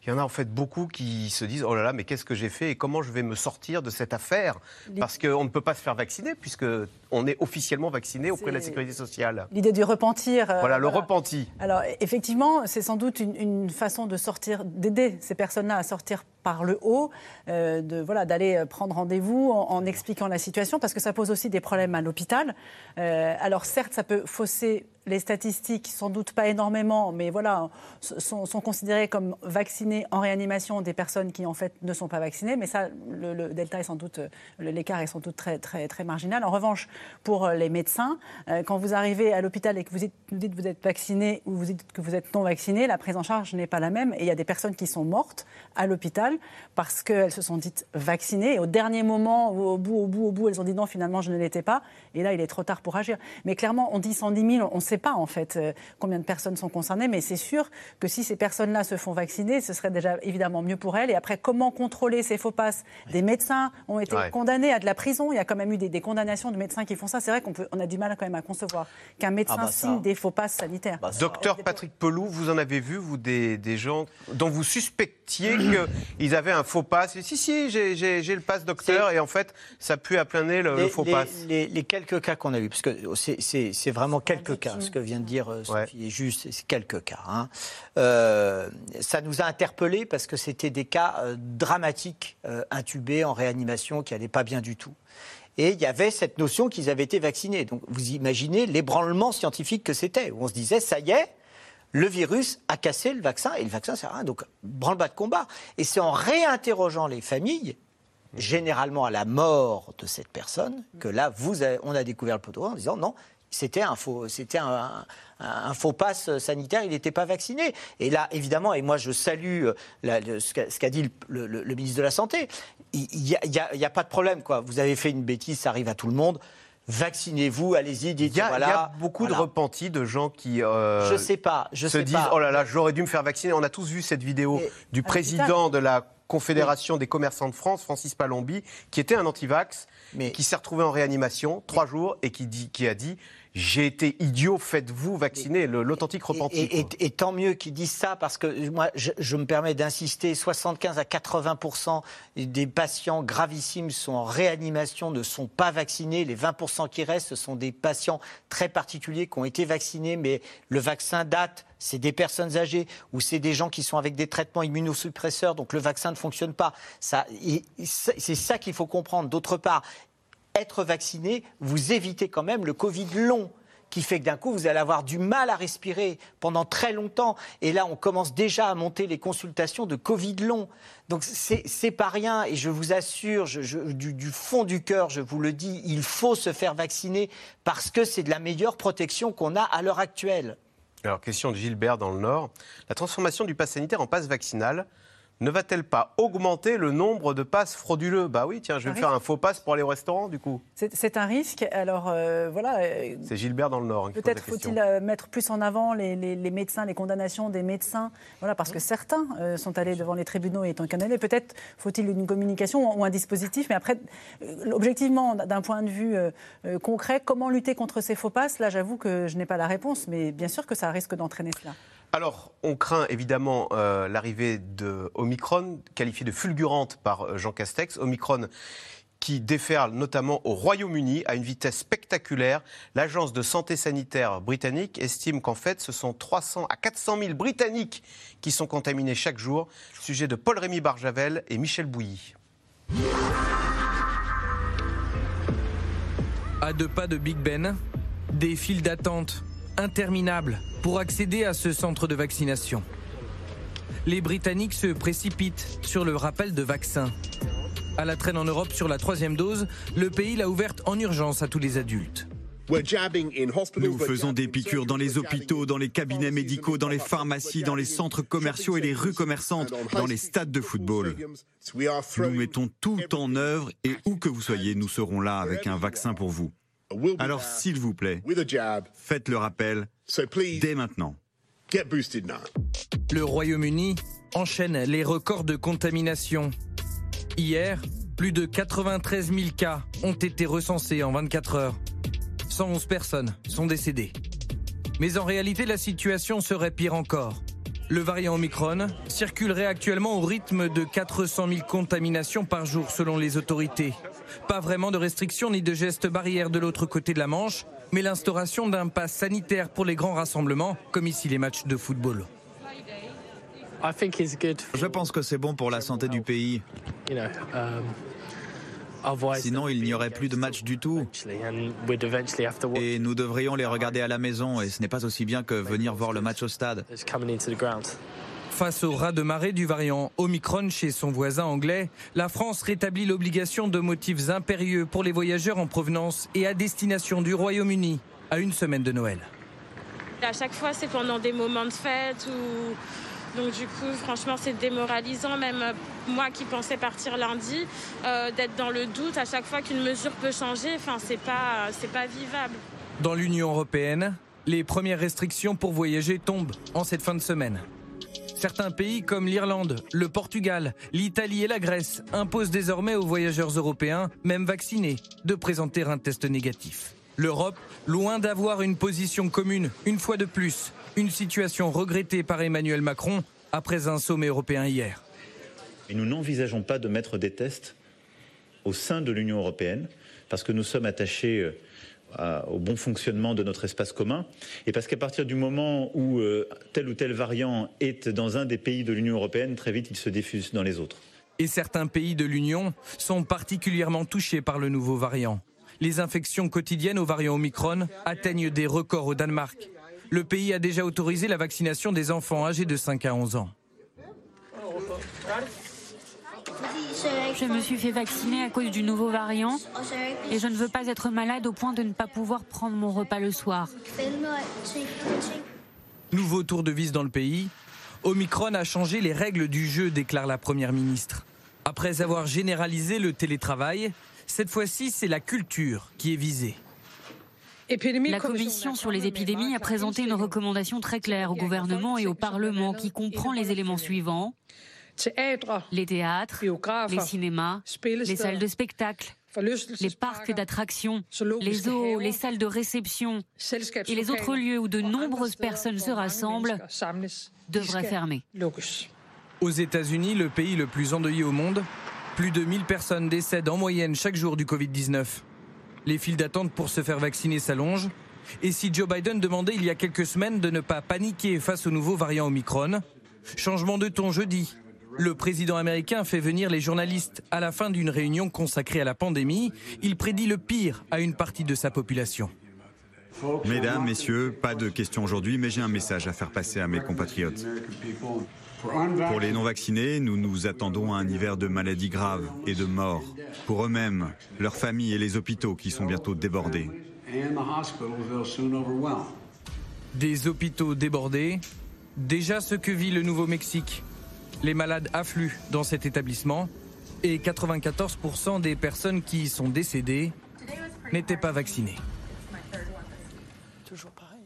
il y en a en fait beaucoup qui se disent oh là là, mais qu'est-ce que j'ai fait et comment je vais me sortir de cette affaire Parce qu'on ne peut pas se faire vacciner puisque on est officiellement vacciné auprès de la sécurité sociale. L'idée du repentir. euh, Voilà, le repenti. Alors effectivement, c'est sans doute une, une façon de sortir, d'aider ces personnes-là à sortir par le haut, euh, de voilà, d'aller euh, prendre rendez-vous en, expliquant la situation, parce que ça pose aussi des problèmes à l'hôpital. Euh, alors certes, ça peut fausser les statistiques, sans doute pas énormément, mais voilà, sont, sont considérées comme vaccinées en réanimation des personnes qui en fait ne sont pas vaccinées. Mais ça, le, delta est sans doute, l'écart est sans doute très très très marginal. En revanche, pour les médecins, quand vous arrivez à l'hôpital et que vous dites, dites que vous êtes vacciné ou vous dites que vous êtes non vacciné, la prise en charge n'est pas la même. Et il y a des personnes qui sont mortes à l'hôpital parce qu'elles se sont dites vaccinées. Et au dernier moment, au bout, au bout, au bout, elles ont dit non, finalement, je ne l'étais pas. Et là, il est trop tard pour agir. Mais clairement, on dit 110 000, on ne sait pas en fait euh, combien de personnes sont concernées. Mais c'est sûr que si ces personnes-là se font vacciner, ce serait déjà évidemment mieux pour elles. Et après, comment contrôler ces faux passes? Des médecins ont été Ouais. condamnés à de la prison. Il y a quand même eu des, des condamnations de médecins qui font ça. C'est vrai qu'on on a du mal quand même à concevoir qu'un médecin Ah bah ça. signe des faux passes sanitaires. Docteur Patrick Pelou, vous en avez vu, vous, des, des gens dont vous suspectiez [clears throat] qu'ils avaient un faux pass Si, si, j'ai- le pass docteur, et en fait, ça pue à plein nez le, faux les- pass. les- les quelques cas qu'on a eus, parce que c'est- vraiment quelques cas, ce que vient de dire euh, Sophie est juste, c'est- c'est quelques cas. hein. Euh, ça nous a interpellés parce que c'était des cas euh, dramatiques, euh, intubés en réanimation, qui n'allaient pas bien du tout. Et il y avait cette notion qu'ils avaient été vaccinés. Donc vous imaginez l'ébranlement scientifique que c'était, où on se disait, ça y est, le virus a cassé le vaccin et le vaccin sert à rien. Donc, branle-bas de combat. Et c'est en réinterrogeant les familles, généralement à la mort de cette personne, que là, on a découvert le poteau en disant non, c'était un faux, c'était un, un- un faux pass sanitaire, il n'était pas vacciné. Et là, évidemment, et moi je salue euh, ce qu'a dit le, ministre de la Santé, il n'y a, a pas de problème. Quoi. Vous avez fait une bêtise, ça arrive à tout le monde. Vaccinez-vous, allez-y, dites Il y a, voilà. y a beaucoup voilà. de repentis de gens qui euh, Je sais pas, je se sais disent pas. oh là là, j'aurais dû me faire vacciner. On a tous vu cette vidéo du président de la Confédération des commerçants de France, Francis Palombi, qui était un anti-vax, qui s'est retrouvé en réanimation trois jours et qui, dit, qui a dit j'ai été idiot, faites-vous vacciner, l'authentique repenti. Et, et- et tant mieux qu'ils disent ça parce que moi, je, je me permets d'insister, 75 à 80% des patients gravissimes sont en réanimation, ne sont pas vaccinés. Les 20 qui restent, ce sont des patients très particuliers qui ont été vaccinés, mais le vaccin date. C'est des personnes âgées ou c'est des gens qui sont avec des traitements immunosuppresseurs, donc le vaccin ne fonctionne pas. Ça, c'est ça qu'il faut comprendre. D'autre part, être vacciné, vous évitez quand même le Covid long qui fait que d'un coup, vous allez avoir du mal à respirer pendant très longtemps. Et là, on commence déjà à monter les consultations de Covid long. Donc, c'est pas rien. Et je vous assure, du, du fond du cœur, je vous le dis, il faut se faire vacciner parce que c'est de la meilleure protection qu'on a à l'heure actuelle. Alors, question de Gilbert dans le Nord. La transformation du pass sanitaire en passe vaccinal ne va-t-elle pas augmenter le nombre de passes frauduleux Bah oui, tiens, je vais me faire un faux pass pour aller au restaurant, du coup. C'est un risque. Alors euh, voilà. euh, C'est Gilbert dans le Nord hein, Peut-être faut-il euh, mettre plus en avant les, les- les médecins, les condamnations des médecins, voilà, parce que certains sont allés devant les tribunaux et étant condamnés. Peut-être faut-il une communication ou un dispositif, mais après, objectivement, d'un point de vue concret, comment lutter contre ces faux passes? Là, j'avoue que je n'ai pas la réponse, mais bien sûr que ça risque d'entraîner cela. Alors, on craint évidemment euh, l'arrivée de Omicron, qualifiée de fulgurante par euh, Jean Castex. Omicron qui déferle notamment au Royaume-Uni à une vitesse spectaculaire. L'agence de santé sanitaire britannique estime qu'en fait, ce sont 300 à 400 000 Britanniques qui sont contaminés chaque jour. Sujet de Paul-Rémy Barjavel et Michel Bouilly. À deux pas de Big Ben, des files d'attente interminables pour accéder à ce centre de vaccination. Les Britanniques se précipitent sur le rappel de vaccins. À la traîne en Europe sur la troisième dose, le pays l'a ouverte en urgence à tous les adultes. Nous faisons des piqûres dans les hôpitaux, dans les cabinets médicaux, dans les pharmacies, dans les centres commerciaux et les rues commerçantes, dans les stades de football. Nous mettons tout en œuvre et où que vous soyez, nous serons là avec un vaccin pour vous. Alors s'il vous plaît, faites le rappel dès maintenant. Le Royaume-Uni enchaîne les records de contamination. Hier, plus de 93 000 cas ont été recensés en 24 heures. 111 personnes sont décédées. Mais en réalité, la situation serait pire encore. Le variant Omicron circulerait actuellement au rythme de 400 000 contaminations par jour selon les autorités. Pas vraiment de restrictions ni de gestes barrières de l'autre côté de la Manche, mais l'instauration d'un pass sanitaire pour les grands rassemblements, comme ici les matchs de football. Je pense que c'est bon pour la santé du pays. Sinon, il n'y aurait plus de matchs du tout. Et nous devrions les regarder à la maison, et ce n'est pas aussi bien que venir voir le match au stade. Face au raz de marée du variant Omicron chez son voisin anglais, la France rétablit l'obligation de motifs impérieux pour les voyageurs en provenance et à destination du Royaume-Uni à une semaine de Noël. À chaque fois, c'est pendant des moments de fête ou. Donc du coup, franchement, c'est démoralisant. Même euh, moi qui pensais partir lundi, euh, d'être dans le doute à chaque fois qu'une mesure peut changer. Enfin, c'est pas, c'est pas vivable. Dans l'Union européenne, les premières restrictions pour voyager tombent en cette fin de semaine. Certains pays comme l'Irlande, le Portugal, l'Italie et la Grèce imposent désormais aux voyageurs européens, même vaccinés, de présenter un test négatif. L'Europe, loin d'avoir une position commune, une fois de plus, une situation regrettée par Emmanuel Macron après un sommet européen hier. Et nous n'envisageons pas de mettre des tests au sein de l'Union européenne parce que nous sommes attachés euh, au bon fonctionnement de notre espace commun et parce qu'à partir du moment où euh, tel ou tel variant est dans un des pays de l'Union européenne, très vite il se diffuse dans les autres. Et certains pays de l'Union sont particulièrement touchés par le nouveau variant. Les infections quotidiennes au variant Omicron atteignent des records au Danemark. le pays a déjà autorisé la vaccination des enfants âgés de 5 à 11 ans. Je me suis fait vacciner à cause du nouveau variant et je ne veux pas être malade au point de ne pas pouvoir prendre mon repas le soir. Nouveau tour de vis dans le pays. Omicron a changé les règles du jeu, déclare la Première ministre. Après avoir généralisé le télétravail, cette fois-ci, c'est la culture qui est visée. La Commission sur les épidémies a présenté une recommandation très claire au gouvernement et au Parlement qui comprend les éléments suivants. Les théâtres, les cinémas, les salles de spectacle, les parcs d'attractions, les zoos, les salles de réception et les autres lieux où de nombreuses personnes se rassemblent devraient fermer. Aux États-Unis, le pays le plus endeuillé au monde, plus de 1000 personnes décèdent en moyenne chaque jour du Covid-19. Les files d'attente pour se faire vacciner s'allongent. Et si Joe Biden demandait il y a quelques semaines de ne pas paniquer face au nouveau variant Omicron, changement de ton jeudi. Le président américain fait venir les journalistes à la fin d'une réunion consacrée à la pandémie. Il prédit le pire à une partie de sa population. Mesdames, messieurs, pas de questions aujourd'hui, mais j'ai un message à faire passer à mes compatriotes. Pour les non-vaccinés, nous nous attendons à un hiver de maladies graves et de morts. Pour eux-mêmes, leurs familles et les hôpitaux qui sont bientôt débordés. Des hôpitaux débordés, déjà ce que vit le Nouveau-Mexique. Les malades affluent dans cet établissement et 94% des personnes qui y sont décédées n'étaient pas vaccinées.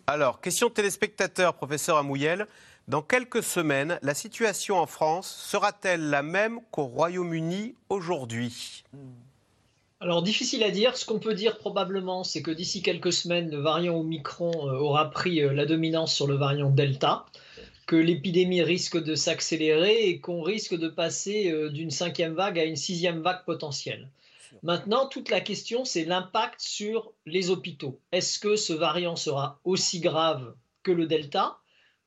Alors, question de téléspectateur, professeur Amouyel. Dans quelques semaines, la situation en France sera-t-elle la même qu'au Royaume-Uni aujourd'hui? Alors difficile à dire. Ce qu'on peut dire probablement, c'est que d'ici quelques semaines, le variant Omicron euh, aura pris euh, la dominance sur le variant Delta, que l'épidémie risque de s'accélérer et qu'on risque de passer euh, d'une cinquième vague à une sixième vague potentielle. Maintenant, toute la question, c'est l'impact sur les hôpitaux. Est-ce que ce variant sera aussi grave que le Delta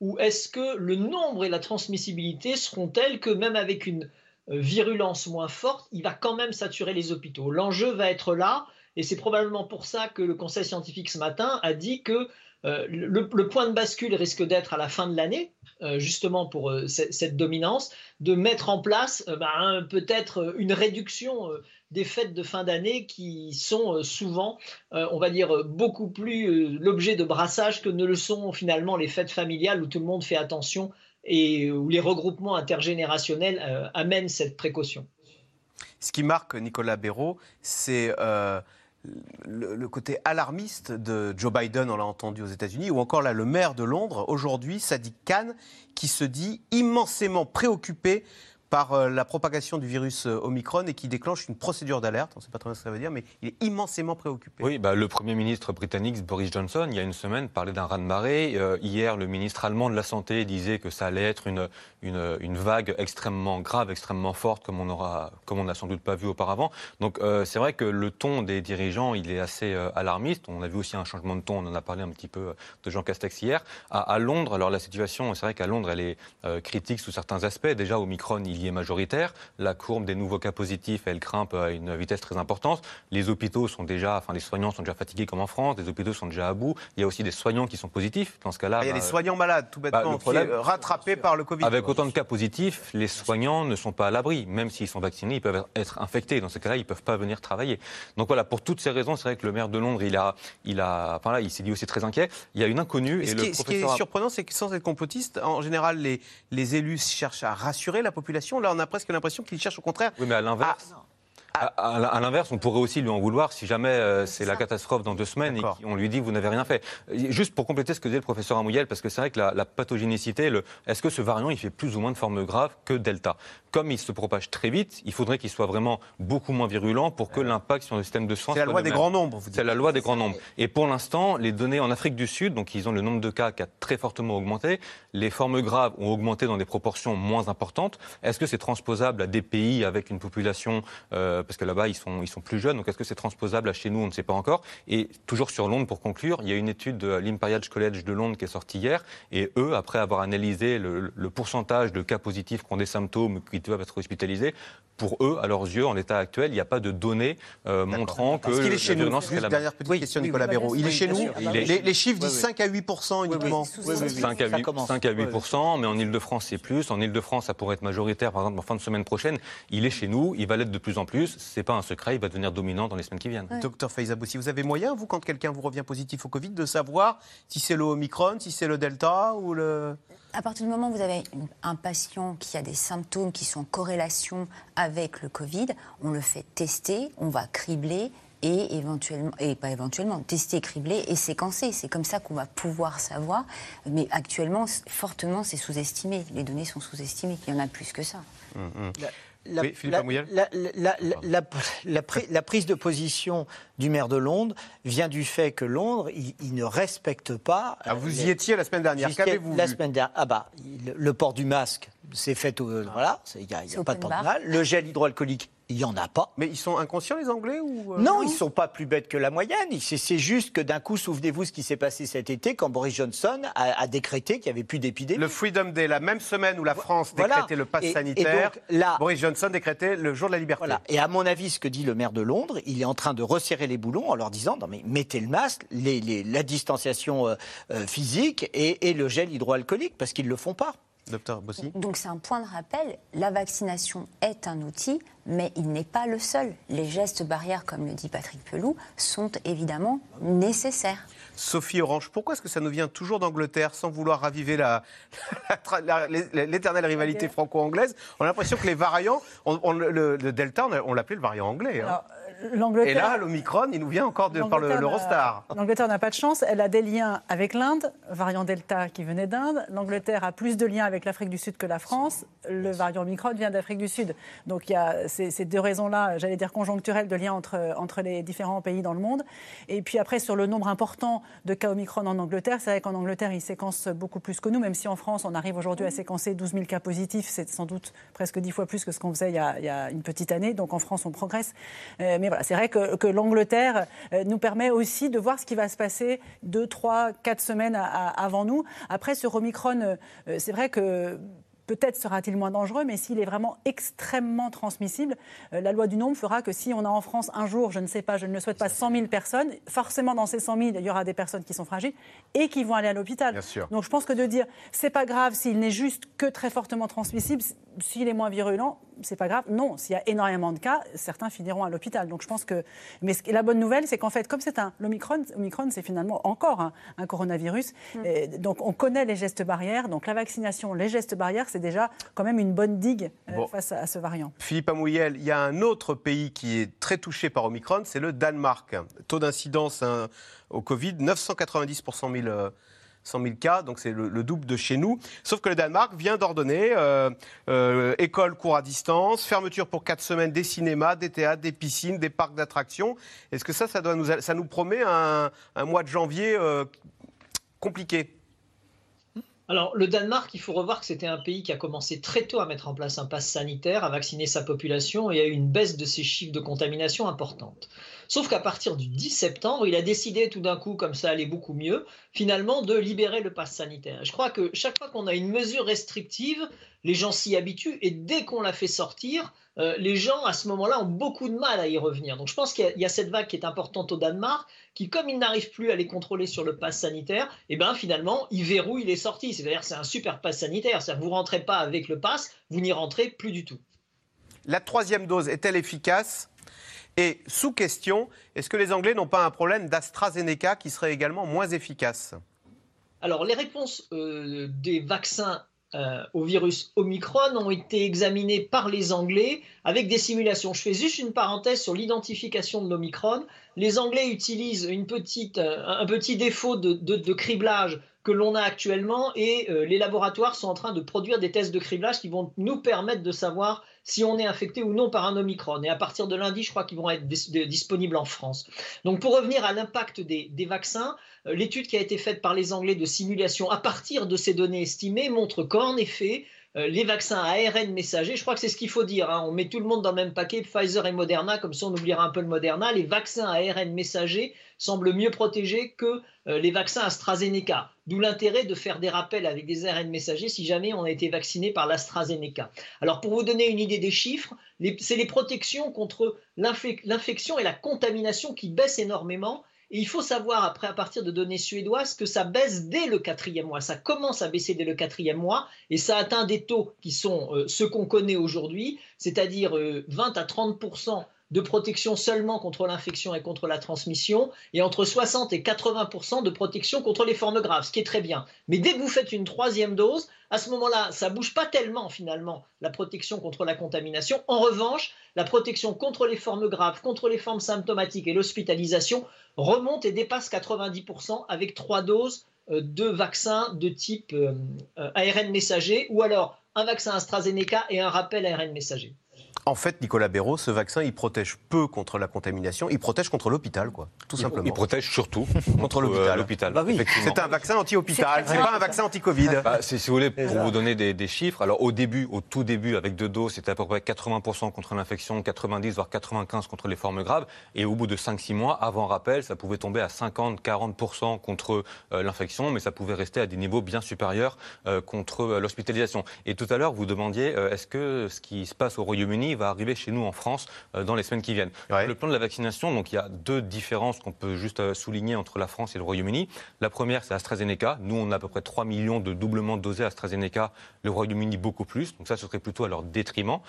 ou est-ce que le nombre et la transmissibilité seront tels que même avec une euh, virulence moins forte, il va quand même saturer les hôpitaux? L'enjeu va être là, et c'est probablement pour ça que le Conseil scientifique ce matin a dit que euh, le, point de bascule risque d'être à la fin de l'année, euh, justement pour cette dominance, de mettre en place ben, peut-être une réduction des fêtes de fin d'année qui sont euh, souvent, euh, on va dire, beaucoup plus euh, l'objet de brassage que ne le sont finalement les fêtes familiales où tout le monde fait attention et où les regroupements intergénérationnels amènent cette précaution. Ce qui marque Nicolas Béraud, c'est le, côté alarmiste de Joe Biden, on l'a entendu aux États-Unis, ou encore là, le maire de Londres, aujourd'hui, Sadiq Khan, qui se dit immensément préoccupé par euh, la propagation du virus euh, Omicron et qui déclenche une procédure d'alerte. On ne sait pas très bien ce que ça veut dire, mais il est immensément préoccupé. Oui, bah, le Premier ministre britannique Boris Johnson, il y a une semaine, parlait d'un raz-de-marée. Euh, hier, le ministre allemand de la Santé disait que ça allait être une, une, vague extrêmement grave, extrêmement forte, comme on n'a sans doute pas vu auparavant. Donc c'est vrai que le ton des dirigeants, il est assez alarmiste. On a vu aussi un changement de ton, on en a parlé un petit peu de Jean Castex hier. À, Londres, alors la situation, c'est vrai qu'à Londres, elle est critique sous certains aspects. Déjà, Omicron, il est majoritaire. La courbe des nouveaux cas positifs, elle grimpe à une vitesse très importante. Les hôpitaux sont déjà, enfin les soignants sont déjà fatigués comme en France, les hôpitaux sont déjà à bout. Il y a aussi des soignants qui sont positifs. Dans ce cas-là, ah, il y a des bah, soignants malades, tout bah, bêtement, rattrapés par le Covid. Avec autant de cas positifs, les soignants ne sont pas à l'abri. Même s'ils sont vaccinés, ils peuvent être infectés. Dans ce cas-là, ils ne peuvent pas venir travailler. Donc voilà, pour toutes ces raisons, c'est vrai que le maire de Londres, il a, il a, enfin là, il s'est dit aussi très inquiet. Il y a une inconnue. Et, ce, qui, ce, qui, est surprenant, c'est que sans être complotiste, en général, les, les élus cherchent à rassurer la population. Là, on a presque l'impression qu'il cherche au contraire. Oui, mais à l'inverse. À, l'inverse, on pourrait aussi lui en vouloir si jamais euh, c'est la catastrophe dans deux semaines et qu'on lui dit vous n'avez rien fait. Juste pour compléter ce que disait le professeur Amouyel, parce que c'est vrai que la, pathogénicité, est-ce que ce variant il fait plus ou moins de formes graves que Delta? Comme il se propage très vite, il faudrait qu'il soit vraiment beaucoup moins virulent pour que l'impact sur le système de soins. C'est la loi des grands nombres. C'est la loi des grands nombres. Et pour l'instant, les données en Afrique du Sud, donc ils ont le nombre de cas qui a très fortement augmenté, les formes graves ont augmenté dans des proportions moins importantes. Est-ce que c'est transposable à des pays avec une population euh, parce que là-bas, ils sont, ils sont plus jeunes. Donc, est-ce que c'est transposable à chez nous On ne sait pas encore. Et toujours sur Londres, pour conclure, il y a une étude de l'Imperial College de Londres qui est sortie hier. Et eux, après avoir analysé le, le pourcentage de cas positifs qui ont des symptômes, qui doivent être hospitalisés, pour eux, à leurs yeux, en l'état actuel, il n'y a pas de données euh, montrant que Parce qu'il est chez nous. Juste dernière petite question, Nicolas Béraud. Il est chez nous. Les, les, chiffres disent 5 à 8 uniquement. 5 à 8, 5 à 8 mais en Ile-de-France, c'est plus. En Ile-de-France, ça pourrait être majoritaire, par exemple, en fin de semaine prochaine. Il est chez nous, il va l'être de plus en plus. C'est pas un secret, il va devenir dominant dans les semaines qui viennent. Docteur Faiza Boussi, vous avez moyen, vous, quand quelqu'un vous revient positif au Covid, de savoir si c'est le Omicron, si c'est le Delta ou le. À partir du moment où vous avez un patient qui a des symptômes qui sont en corrélation avec le Covid, on le fait tester, on va cribler et éventuellement, et pas éventuellement, tester, cribler et séquencer. C'est comme ça qu'on va pouvoir savoir. Mais actuellement, fortement, c'est sous-estimé. Les données sont sous-estimées. Il y en a plus que ça. Hum, hum. La, oui, Philippe la, la, prise de position du maire de Londres vient du fait que Londres, il, ne respecte pas. Ah, vous y étiez la semaine dernière. Qu'avez-vous La semaine dernière, ah bah, le, port du masque, c'est fait. Au, voilà, il n'y a, a pas de port mal. Le gel hydroalcoolique, il n'y en a pas. Mais ils sont inconscients, les Anglais ou euh, Non, ils ne sont pas plus bêtes que la moyenne. C'est juste que d'un coup, souvenez-vous ce qui s'est passé cet été quand Boris Johnson a, décrété qu'il n'y avait plus d'épidémie. Le Freedom Day, la même semaine où la France décrétait le pass sanitaire, Boris Johnson décrétait le jour de la liberté. Voilà. Et à mon avis, ce que dit le maire de Londres, il est en train de resserrer les boulons en leur disant non, mais mettez le masque, les, la distanciation euh, euh, physique et, et le gel hydroalcoolique, parce qu'ils ne le font pas. Donc c'est un point de rappel, la vaccination est un outil, mais il n'est pas le seul. Les gestes barrières, comme le dit Patrick Pelou, sont évidemment nécessaires. Sophie Orange, pourquoi est-ce que ça nous vient toujours d'Angleterre sans vouloir raviver [laughs] l'éternelle rivalité franco-anglaise? On a l'impression que les variants, le, Delta, on l'appelait le variant anglais. Hein. Et là, l'Omicron, il nous vient encore de, par l'Eurostar. L'Angleterre n'a pas de chance. Elle a des liens avec l'Inde, variant Delta qui venait d'Inde. L'Angleterre a plus de liens avec l'Afrique du Sud que la France. Le variant Omicron vient d'Afrique du Sud. Donc il y a ces, deux raisons-là, j'allais dire conjoncturelles, de liens entre, entre les différents pays dans le monde. Et puis après, sur le nombre important de cas Omicron en Angleterre, c'est vrai qu'en Angleterre, ils séquencent beaucoup plus que nous, même si en France, on arrive aujourd'hui à séquencer 12 000 cas positifs. C'est sans doute presque 10 fois plus que ce qu'on faisait il y, a, il y, a, une petite année. Donc en France, on progresse. Euh, mais c'est vrai que, l'Angleterre euh, nous permet aussi de voir ce qui va se passer deux, trois, quatre semaines avant nous. Après, sur Omicron, euh, c'est vrai que Peut-être sera-t-il moins dangereux, mais s'il est vraiment extrêmement transmissible, euh, la loi du nombre fera que si on a en France un jour, je ne sais pas, je ne le souhaite pas, 100 000 personnes, forcément dans ces 100 000, il y aura des personnes qui sont fragiles et qui vont aller à l'hôpital. Donc je pense que de dire c'est pas grave s'il n'est juste que très fortement transmissible, s'il est moins virulent, c'est pas grave. Non, s'il y a énormément de cas, certains finiront à l'hôpital. Donc je pense que. Mais la bonne nouvelle, c'est qu'en fait, comme c'est un. L'Omicron, Omicron, c'est finalement encore un, coronavirus. Mm. donc on connaît les gestes barrières. Donc la vaccination, les gestes barrières, c'est déjà quand même une bonne digue euh, face à, ce variant. Philippe Amouyel, il y a un autre pays qui est très touché par Omicron, c'est le Danemark. Taux d'incidence hein, au Covid, 990 pour 100 000 100 000 cas, donc c'est le, double de chez nous. Sauf que le Danemark vient d'ordonner euh, euh, école, cours à distance, fermeture pour 4 semaines des cinémas, des théâtres, des piscines, des parcs d'attractions. Est-ce que ça, ça, doit nous, ça nous promet un, mois de janvier euh, compliqué? Alors, le Danemark, il faut revoir que c'était un pays qui a commencé très tôt à mettre en place un pass sanitaire, à vacciner sa population et a eu une baisse de ses chiffres de contamination importante. Sauf qu'à partir du 10 septembre, il a décidé tout d'un coup, comme ça allait beaucoup mieux, finalement de libérer le pass sanitaire. Je crois que chaque fois qu'on a une mesure restrictive, les gens s'y habituent et dès qu'on la fait sortir, euh, les gens à ce moment-là ont beaucoup de mal à y revenir. Donc je pense qu'il y, a cette vague qui est importante au Danemark, qui comme ils n'arrivent plus à les contrôler sur le pass sanitaire, et eh ben finalement ils verrouillent les sorties. C'est-à-dire c'est un super pass sanitaire. C'est-à-dire vous rentrez pas avec le pass, vous n'y rentrez plus du tout. La troisième dose est-elle efficace? Et sous question, est-ce que les Anglais n'ont pas un problème d'AstraZeneca qui serait également moins efficace? Alors, les réponses euh, des vaccins euh, au virus Omicron ont été examinées par les Anglais avec des simulations. Je fais juste une parenthèse sur l'identification de l'Omicron. Les Anglais utilisent une petite, euh, un petit défaut de, criblage que l'on a actuellement et les laboratoires sont en train de produire des tests de criblage qui vont nous permettre de savoir si on est infecté ou non par un Omicron. Et à partir de lundi, je crois qu'ils vont être disponibles en France. Donc pour revenir à l'impact des, vaccins, euh, l'étude qui a été faite par les Anglais de simulation à partir de ces données estimées montre qu'en effet, les vaccins à ARN messager, je crois que c'est ce qu'il faut dire, hein. on met tout le monde dans le même paquet, Pfizer et Moderna, comme ça on oubliera un peu le Moderna, les vaccins à ARN messager semblent mieux protégés que les vaccins AstraZeneca. D'où l'intérêt de faire des rappels avec des ARN messagers si jamais on a été vacciné par l'AstraZeneca. Alors pour vous donner une idée des chiffres, c'est les protections contre l'infection et la contamination qui baissent énormément. Et il faut savoir, après, à partir de données suédoises, que ça baisse dès le quatrième mois. Ça commence à baisser dès le quatrième mois et ça atteint des taux qui sont euh, ceux qu'on connaît aujourd'hui, c'est-à-dire 20 euh, à 30 de protection seulement contre l'infection et contre la transmission, et entre 60 et 80% de protection contre les formes graves, ce qui est très bien. Mais dès que vous faites une troisième dose, à ce moment-là, ça bouge pas tellement finalement la protection contre la contamination. En revanche, la protection contre les formes graves, contre les formes symptomatiques et l'hospitalisation remonte et dépasse 90% avec trois doses euh, de vaccins de type euh, euh, ARN messager ou alors un vaccin AstraZeneca et un rappel ARN messager. En fait, Nicolas Béraud, ce vaccin, il protège peu contre la contamination, il protège contre l'hôpital, quoi, tout simplement. Il protège surtout [laughs] contre l'hôpital. Bah c'est un vaccin anti-hôpital, c'est pas un vaccin anti-Covid. Bah, si vous voulez, pour vous donner des, chiffres, alors au début, au tout début, avec deux doses, c'était à peu près 80% contre l'infection, 90 voire 95% contre les formes graves, et au bout de 5-6 mois, avant rappel, ça pouvait tomber à 50-40% contre euh, l'infection, mais ça pouvait rester à des niveaux bien supérieurs euh, contre euh, l'hospitalisation. Et tout à l'heure, vous demandiez, est-ce que ce qui se passe au Royaume-Uni va arriver chez nous en France euh, dans les semaines qui viennent. Le plan de la vaccination, donc il y a deux différences qu'on peut juste euh, souligner entre la France et le Royaume-Uni. La première, c'est AstraZeneca. Nous, on a à peu près 3 millions de doublements dosés AstraZeneca. Le Royaume-Uni, beaucoup plus. Donc ça, ce serait plutôt à leur détriment.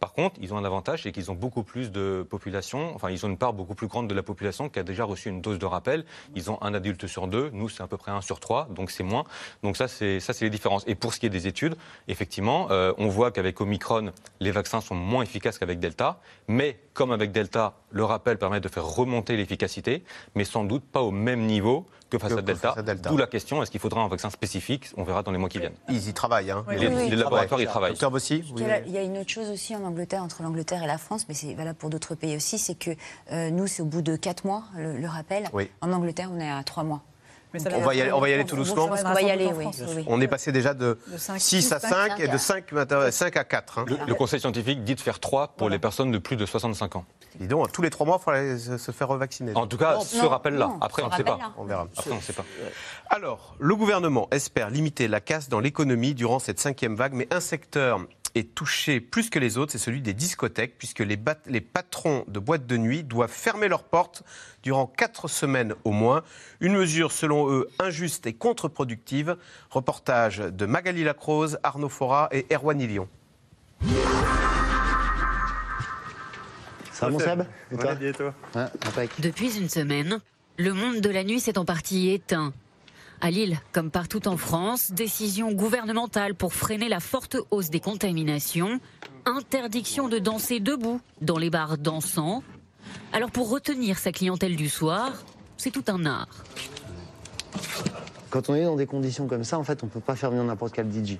Par contre, ils ont un avantage, c'est qu'ils ont beaucoup plus de population, enfin, ils ont une part beaucoup plus grande de la population qui a déjà reçu une dose de rappel. Ils ont un adulte sur deux. Nous, c'est à peu près un sur trois, donc c'est moins. Donc ça, c'est c'est les différences. Et pour ce qui est des études, effectivement, euh, on voit qu'avec Omicron, les vaccins sont moins efficaces qu'avec Delta, mais comme avec Delta, le rappel permet de faire remonter l'efficacité, mais sans doute pas au même niveau que face, à, Delta. D'où la question est-ce qu'il faudra un vaccin spécifique? On verra dans les mois qui viennent. Ils y travaillent. Hein. les, laboratoires y travaillent. Docteur Bossy il, y a, une autre chose aussi en Angleterre, entre l'Angleterre et la France, mais c'est valable pour d'autres pays aussi, c'est que euh, nous, c'est au bout de 4 mois, le, rappel. En Angleterre, on est à 3 mois. on, va y aller, on va y aller tout doucement. On va y aller, oui. On est passé déjà de, 6 à 5 et de 5, 5 à 4. Hein. Le, conseil scientifique dit de faire 3 pour les personnes de plus de 65 ans. Dis donc, tous les 3 mois, il faudrait se faire revacciner. En tout cas, ce rappel-là. Après, on ne sait pas. On verra. Après, on ne sait pas. Alors, le gouvernement espère limiter la casse dans l'économie durant cette cinquième vague, mais un secteur est touché plus que les autres, c'est celui des discothèques, puisque les, les, patrons de boîtes de nuit doivent fermer leurs portes durant quatre semaines au moins. Une mesure, selon eux, injuste et contre-productive. Reportage de Magali Lacrose, Arnaud Fora et Erwan Ilion. Ça va, mon Seb Et toi, Depuis une semaine, le monde de la nuit s'est en partie éteint. À Lille, comme partout en France, décision gouvernementale pour freiner la forte hausse des contaminations. Interdiction de danser debout dans les bars dansants. Alors pour retenir sa clientèle du soir, c'est tout un art. Quand on est dans des conditions comme ça, en fait, on ne peut pas faire venir n'importe quel DJ.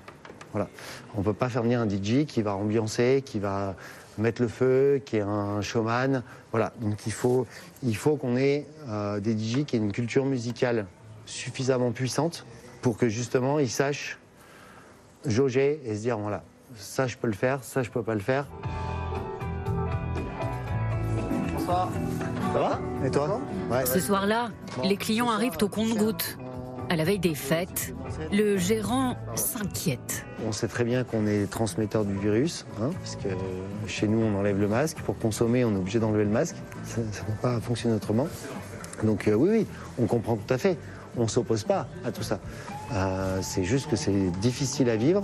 Voilà. On ne peut pas faire venir un DJ qui va ambiancer, qui va mettre le feu, qui est un showman. Voilà. Donc il faut, il faut qu'on ait euh, des DJ qui aient une culture musicale suffisamment puissante pour que justement ils sachent jauger et se dire voilà, ça je peux le faire, ça je peux pas le faire. Bonsoir. Ça va? Et toi? Ce soir-là, les clients arrivent au compte-gouttes. À la veille des fêtes, le gérant s'inquiète. On sait très bien qu'on est transmetteur du virus, hein, puisque chez nous on enlève le masque. Pour consommer, on est obligé d'enlever le masque. Ça ne peut pas fonctionner autrement. Donc euh, oui, oui, on comprend tout à fait on ne s'oppose pas à tout ça. Euh, c'est juste que c'est difficile à vivre,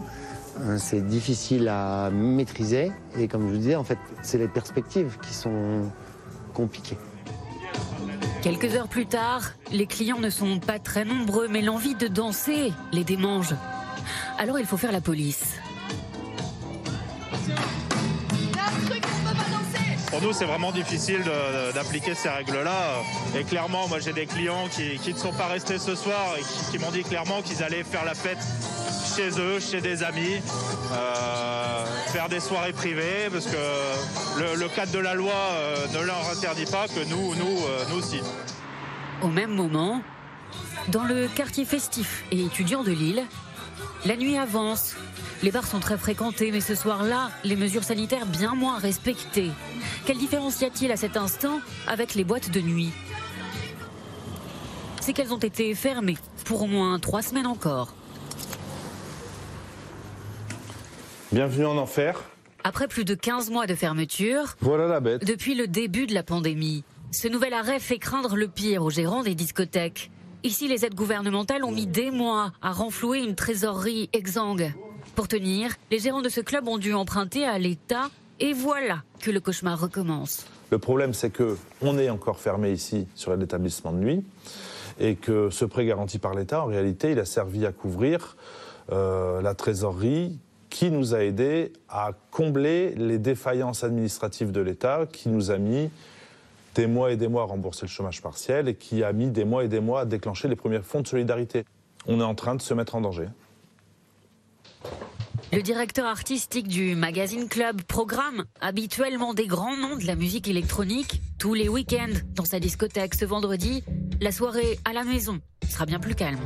hein, c'est difficile à maîtriser, et comme je vous disais, en fait, c'est les perspectives qui sont compliquées. Quelques heures plus tard, les clients ne sont pas très nombreux, mais l'envie de danser les démange. Alors il faut faire la police. Pour nous, c'est vraiment difficile d'appliquer ces règles-là. Et clairement, moi, j'ai des clients qui, ne sont pas restés ce soir et qui, m'ont dit clairement qu'ils allaient faire la fête chez eux, chez des amis, euh, faire des soirées privées, parce que le, cadre de la loi euh, ne leur interdit pas, que nous, nous, euh, nous aussi. Au même moment, dans le quartier festif et étudiant de Lille, la nuit avance Les bars sont très fréquentés, mais ce soir-là, les mesures sanitaires bien moins respectées. Quelle différence y a-t-il à cet instant avec les boîtes de nuit? C'est qu'elles ont été fermées pour au moins trois semaines encore. Bienvenue en enfer. Après plus de 15 mois de fermeture, voilà la bête. Depuis le début de la pandémie, ce nouvel arrêt fait craindre le pire aux gérants des discothèques. Ici, les aides gouvernementales ont mis des mois à renflouer une trésorerie exsangue. Pour tenir, les gérants de ce club ont dû emprunter à l'État et voilà que le cauchemar recommence. Le problème, c'est que on est encore fermé ici sur l'établissement de nuit et que ce prêt garanti par l'État, en réalité, il a servi à couvrir euh, la trésorerie qui nous a aidés à combler les défaillances administratives de l'État qui nous a mis des mois et des mois à rembourser le chômage partiel et qui a mis des mois et des mois à déclencher les premiers fonds de solidarité. On est en train de se mettre en danger. Le directeur artistique du Magazine Club programme habituellement des grands noms de la musique électronique tous les week-ends dans sa discothèque. Ce vendredi, la soirée à la maison sera bien plus calme.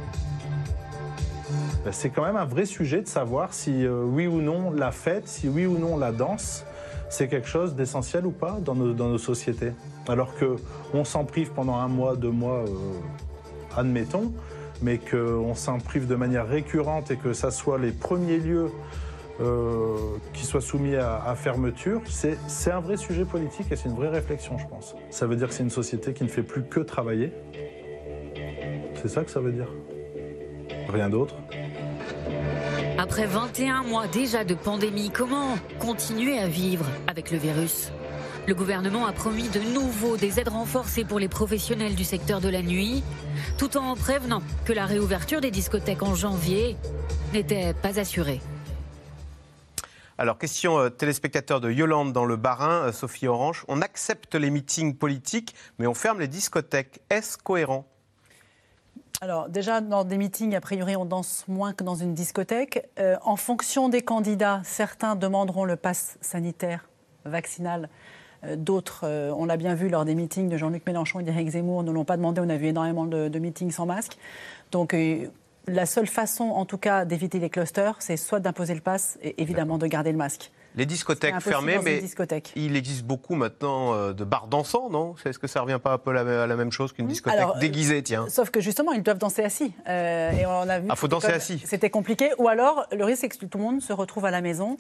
Ben, c'est quand même un vrai sujet de savoir si euh, oui ou non la fête, si oui ou non la danse, c'est quelque chose d'essentiel ou pas dans nos, sociétés. Alors qu'on s'en prive pendant un mois, deux mois, euh, admettons, mais qu'on s'en prive de manière récurrente et que ça soit les premiers lieux euh, qui soient soumis à, fermeture, c'est un vrai sujet politique et c'est une vraie réflexion, je pense. Ça veut dire que c'est une société qui ne fait plus que travailler. C'est ça que ça veut dire. Rien d'autre. Après 21 mois déjà de pandémie, comment continuer à vivre avec le virus? Le gouvernement a promis de nouveau des aides renforcées pour les professionnels du secteur de la nuit, tout en prévenant que la réouverture des discothèques en janvier n'était pas assurée. Alors, question euh, téléspectateur de Yolande dans le Barin, euh, Sophie Orange. On accepte les meetings politiques, mais on ferme les discothèques. Est-ce cohérent? Alors déjà, dans des meetings, a priori, on danse moins que dans une discothèque. Euh, en fonction des candidats, certains demanderont le pass sanitaire vaccinal euh, d'autres, euh, on l'a bien vu lors des meetings de Jean-Luc Mélenchon et d'Éric Zemmour, ne l'ont pas demandé. On a vu énormément de, meetings sans masque. Donc, la seule façon, en tout cas, d'éviter les clusters, c'est soit d'imposer le pass et évidemment de garder le masque. Les discothèques fermées, mais il existe beaucoup maintenant euh, de bars dansants, non? Est-ce que ça revient pas un peu à la, même chose qu'une discothèque déguisée, tiens? Sauf que justement, ils doivent danser assis. Euh, et on a vu. Ah, faut danser assis. C'était compliqué. Ou alors, le risque, c'est que tout le monde se retrouve à la maison,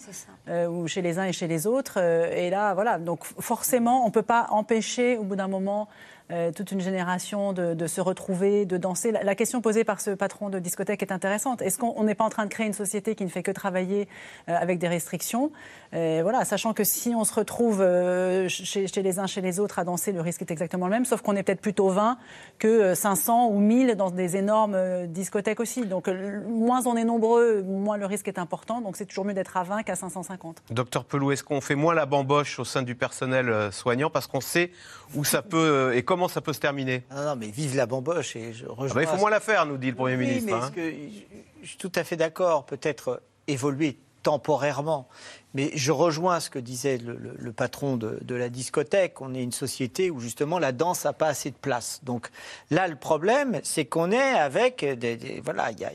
euh, ou chez les uns et chez les autres. et là, voilà. Donc, forcément, on ne peut pas empêcher, au bout d'un moment, euh, toute une génération de, se retrouver, de danser. La, question posée par ce patron de discothèque est intéressante. Est-ce qu'on n'est pas en train de créer une société qui ne fait que travailler euh, avec des restrictions? Euh, Voilà, sachant que si on se retrouve chez, les uns, chez les autres à danser, le risque est exactement le même, sauf qu'on est peut-être plutôt 20 que 500 ou 1000 dans des énormes discothèques aussi. Donc moins on est nombreux, moins le risque est important. Donc c'est toujours mieux d'être à 20 qu'à 550. Docteur Pelou, est-ce qu'on fait moins la bamboche au sein du personnel soignant? Parce qu'on sait où ça peut et comment comment ça peut se terminer? Non, non, mais vive la bamboche. Et je ah bah, il faut moins la faire, nous dit le Premier ministre. Hein. je suis tout à fait d'accord. Peut-être évoluer temporairement. Mais je rejoins ce que disait le, patron de, la discothèque. On est une société où justement la danse n'a pas assez de place. Donc là, le problème, c'est qu'on est avec des, voilà, y a,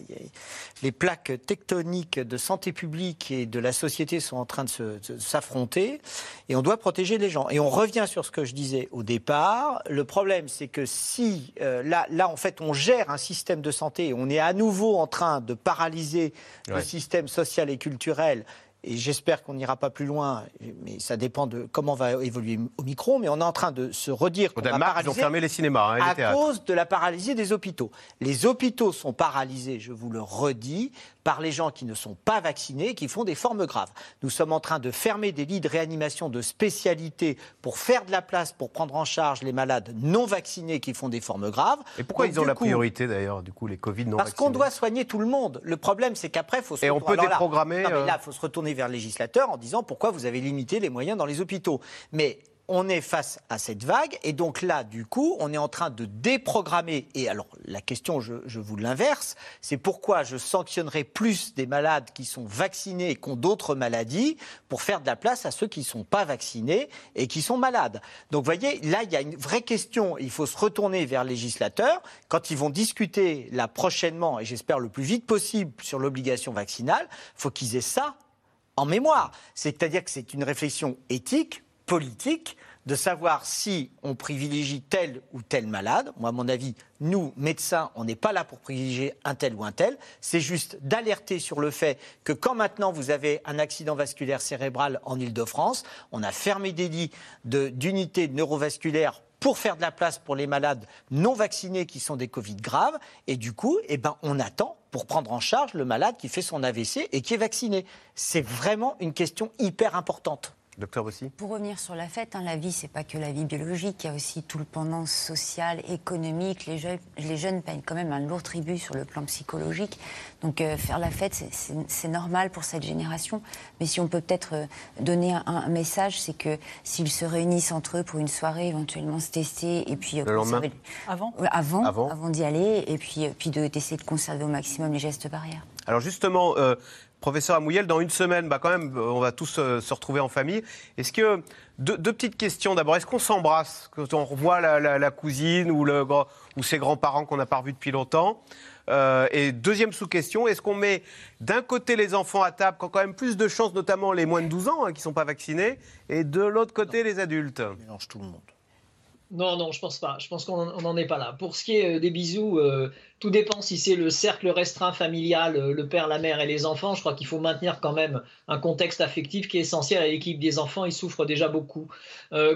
les plaques tectoniques de santé publique et de la société sont en train de, s'affronter et on doit protéger les gens. Et on revient sur ce que je disais au départ. Le problème, c'est que si euh, là, là, en fait, on gère un système de santé et on est à nouveau en train de paralyser le système social et culturel et j'espère qu'on n'ira pas plus loin, mais ça dépend de comment va évoluer Omicron, mais on est en train de se redire qu'on va paralyser ils ont fermé les cinémas hein, à cause de la paralysie des hôpitaux. Les hôpitaux sont paralysés, je vous le redis, par les gens qui ne sont pas vaccinés, qui font des formes graves. Nous sommes en train de fermer des lits de réanimation de spécialité pour faire de la place, pour prendre en charge les malades non vaccinés qui font des formes graves. Et pourquoi ils ont la priorité d'ailleurs, du coup, les Covid non Parce qu'on doit soigner tout le monde. Le problème, c'est qu'après, il faut se Et on peut déprogrammer. Là, il euh, faut se retourner vers le législateur en disant pourquoi vous avez limité les moyens dans les hôpitaux. Mais on est face à cette vague et donc là, du coup, on est en train de déprogrammer. Et alors, la question, je, vous l'inverse, c'est pourquoi je sanctionnerai plus des malades qui sont vaccinés et qui ont d'autres maladies pour faire de la place à ceux qui ne sont pas vaccinés et qui sont malades. Donc, vous voyez, là, il y a une vraie question. Il faut se retourner vers les législateurs quand ils vont discuter là prochainement, et j'espère le plus vite possible, sur l'obligation vaccinale. Il faut qu'ils aient ça en mémoire. C'est-à-dire que c'est une réflexion éthique, politique, de savoir si on privilégie tel ou tel malade. Moi, à mon avis, nous, médecins, on n'est pas là pour privilégier un tel ou un tel. C'est juste d'alerter sur le fait que quand maintenant vous avez un accident vasculaire cérébral en Ile-de-France, on a fermé des lits d'unités neurovasculaires pour faire de la place pour les malades non vaccinés qui sont des Covid graves. Et du coup, eh ben, on attend pour prendre en charge le malade qui fait son AVC et qui est vacciné. C'est vraiment une question hyper importante. Docteur aussi. Pour revenir sur la fête, hein, la vie, c'est pas que la vie biologique, il y a aussi tout le pendant social, économique. Les jeunes, les jeunes payent quand même un lourd tribut sur le plan psychologique. Donc euh, faire la fête, c'est normal pour cette génération. Mais si on peut peut-être euh, donner un, message, c'est que s'ils se réunissent entre eux pour une soirée, éventuellement se tester, et puis... Euh, le lendemain avant Avant, avant, avant d'y aller, et puis, puis d'essayer de, de conserver au maximum les gestes barrières. Alors justement, Professeur Amouyel, dans une semaine, bah quand même, on va tous euh, se retrouver en famille. Est-ce que deux, petites questions d'abord. Est-ce qu'on s'embrasse? Quand on revoit la, cousine ou, le, ou ses grands-parents qu'on n'a pas revus depuis longtemps? Euh, Et deuxième sous-question, est-ce qu'on met d'un côté les enfants à table qui ont quand même plus de chances, notamment les moins de 12 ans hein, qui ne sont pas vaccinés, et de l'autre côté les adultes? On mélange tout le monde. Non, non, je pense pas. Je pense qu'on n'en est pas là. Pour ce qui est euh, des bisous, euh, tout dépend si c'est le cercle restreint familial, euh, le père, la mère et les enfants. Je crois qu'il faut maintenir quand même un contexte affectif qui est essentiel à l'équipe des enfants. Ils souffrent déjà beaucoup.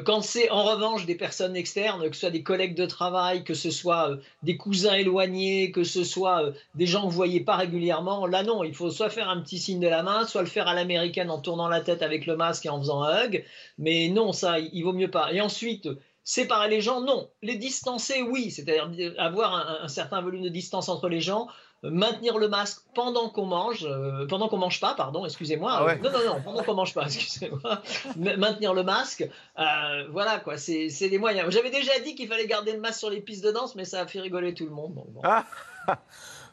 quand c'est en revanche des personnes externes, que ce soit des collègues de travail, que ce soit des cousins éloignés, que ce soit des gens que vous voyez pas régulièrement, là non, il faut soit faire un petit signe de la main, soit le faire à l'américaine en tournant la tête avec le masque et en faisant un hug. Mais non, ça, il vaut mieux pas. Et ensuite, Séparer les gens, non. Les distancer, oui. C'est-à-dire avoir un, certain volume de distance entre les gens, euh, maintenir le masque pendant qu'on mange, euh, pendant qu'on mange pas, pardon, excusez-moi. Ah non, non, non, pendant qu'on mange pas, [laughs] excusez-moi. maintenir le masque, euh, voilà quoi, c'est des moyens. J'avais déjà dit qu'il fallait garder le masque sur les pistes de danse, mais ça a fait rigoler tout le monde. Ah, [laughs]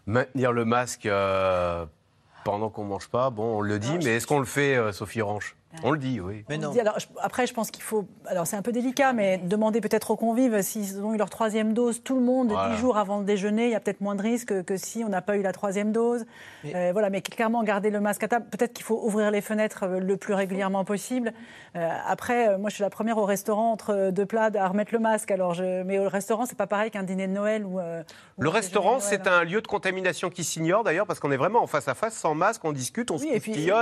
maintenir le masque pendant qu'on mange pas, bon, on le dit, mais est-ce qu'on le fait, Sophie Ranche on le dit, oui. Mais non. alors, après, je pense qu'il faut. Alors, c'est un peu délicat, mais demander peut-être aux convives s'ils ont eu leur troisième dose, tout le monde, dix jours avant le déjeuner, il y a peut-être moins de risques que si on n'a pas eu la troisième dose. Mais... Euh, voilà, mais clairement, garder le masque à table. Peut-être qu'il faut ouvrir les fenêtres euh, le plus régulièrement possible. Euh, après, moi, je suis la première au restaurant entre deux plats à remettre le masque. Alors, je... Mais au restaurant, c'est pas pareil qu'un dîner de Noël ou. le restaurant, c'est un lieu de contamination qui s'ignore d'ailleurs, parce qu'on est vraiment en face à face, sans masque, on discute, on se et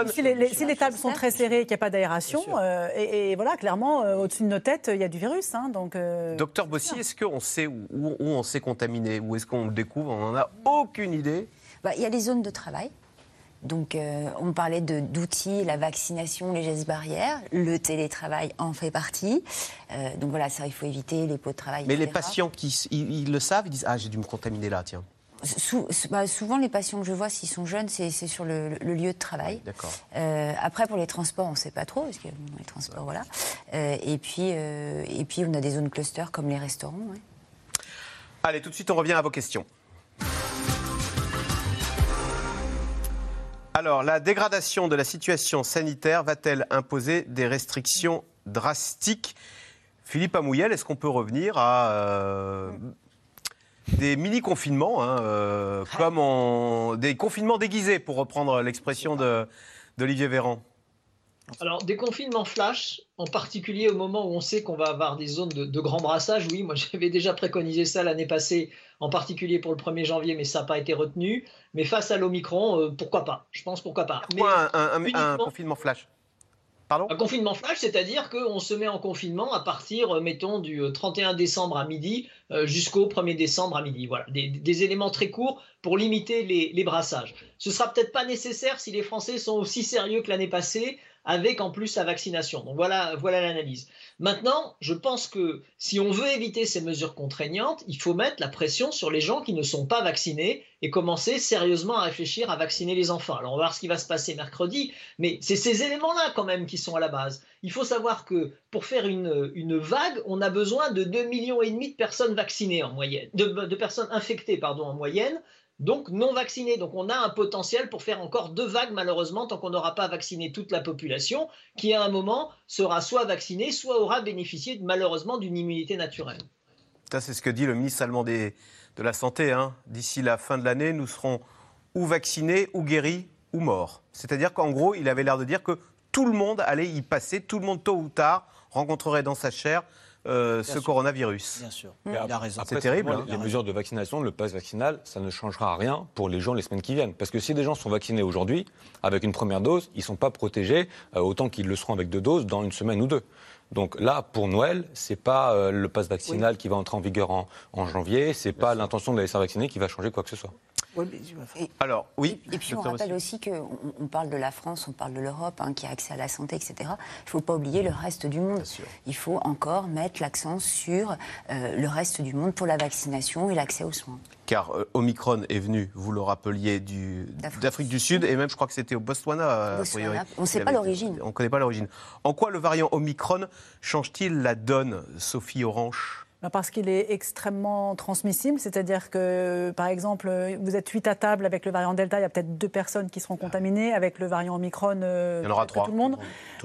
si les, si les tables sont très serrées, qu'il n'y a pas d'aération, euh, et, voilà, clairement, euh, au-dessus de nos têtes, il y a du virus. Hein, donc, euh, Docteur Bossy, est-ce qu'on sait où, on s'est contaminé Ou est-ce qu'on le découvre? On n'en a aucune idée bah, Il y a les zones de travail. Donc, on parlait d'outils, la vaccination, les gestes barrières. Le télétravail en fait partie. donc voilà, ça, il faut éviter les pots de travail. Mais les patients, qui, ils, le savent, ils disent Ah, j'ai dû me contaminer là, tiens. Bah, souvent, les patients que je vois, s'ils sont jeunes, c'est sur le, lieu de travail. D'accord. Euh, après, pour les transports, on ne sait pas trop, parce que les transports, voilà. Euh, et, puis, euh, et puis, on a des zones clusters comme les restaurants. Allez, tout de suite, on revient à vos questions. Alors, la dégradation de la situation sanitaire va-t-elle imposer des restrictions drastiques? Philippe Amouyel, est-ce qu'on peut revenir à des mini-confinements, hein, euh, comme des confinements déguisés, pour reprendre l'expression d'Olivier Véran. Alors, des confinements flash, en particulier au moment où on sait qu'on va avoir des zones de, grand brassage, oui, moi [laughs] j'avais déjà préconisé ça l'année passée, en particulier pour le 1er janvier, mais ça n'a pas été retenu. Mais face à l'Omicron, euh, pourquoi pas? Je pense pourquoi pas. Pourquoi un confinement flash? Un confinement flash, c'est-à-dire qu'on se met en confinement à partir, euh, mettons, du 31 euh, décembre à midi euh, jusqu'au 1er décembre à midi. Voilà, des, éléments très courts pour limiter les, brassages. Ce sera peut-être pas nécessaire si les Français sont aussi sérieux que l'année passée avec en plus la vaccination. Donc voilà, l'analyse. Maintenant, je pense que si on veut éviter ces mesures contraignantes, il faut mettre la pression sur les gens qui ne sont pas vaccinés et commencer sérieusement à réfléchir à vacciner les enfants. Alors on va voir ce qui va se passer mercredi, mais c'est ces éléments-là quand même qui sont à la base. il faut savoir que pour faire une, vague, on a besoin de 2,5 millions de personnes vaccinées en moyenne, de, personnes infectées en moyenne donc non vaccinés. Donc on a un potentiel pour faire encore deux vagues, malheureusement, tant qu'on n'aura pas vacciné toute la population, qui à un moment sera soit vaccinée, soit aura bénéficié malheureusement d'une immunité naturelle. Ça, c'est ce que dit le ministre allemand de la Santé. Hein. D'ici la fin de l'année, nous serons ou vaccinés, ou guéris, ou morts. C'est-à-dire qu'en gros, il avait l'air de dire que tout le monde allait y passer, tout le monde tôt ou tard rencontrerait dans sa chair euh, ce coronavirus. Bien sûr, il a raison. C'est terrible. Hein. Les mesures de vaccination, le pass vaccinal, ça ne changera rien pour les gens les semaines qui viennent. Parce que si des gens sont vaccinés aujourd'hui, avec une première dose, ils ne sont pas protégés euh, autant qu'ils le seront avec deux doses dans une semaine ou deux. Donc là, pour Noël, c'est pas euh, le pass vaccinal qui va entrer en vigueur en, en janvier, c'est pas l'intention de les faire vacciner qui va changer quoi que ce soit. Et, Alors, oui. Et, puis on rappelle aussi qu'on on parle de la France, on parle de l'Europe, hein, qui a accès à la santé, etc. Il ne faut pas oublier le reste du monde. Il faut encore mettre l'accent sur euh, le reste du monde pour la vaccination et l'accès aux soins. Car euh, Omicron est venu, vous le rappeliez, d'Afrique du, Sud, et même je crois que c'était au Botswana. On ne sait pas l'origine. On ne connaît pas l'origine. En quoi le variant Omicron change-t-il la donne, Sophie Orange? Parce qu'il est extrêmement transmissible, c'est-à-dire que, par exemple, vous êtes 8 à table avec le variant Delta, il y a peut-être deux personnes qui seront contaminées. Avec le variant Omicron, euh, il y en aura trois. tout le monde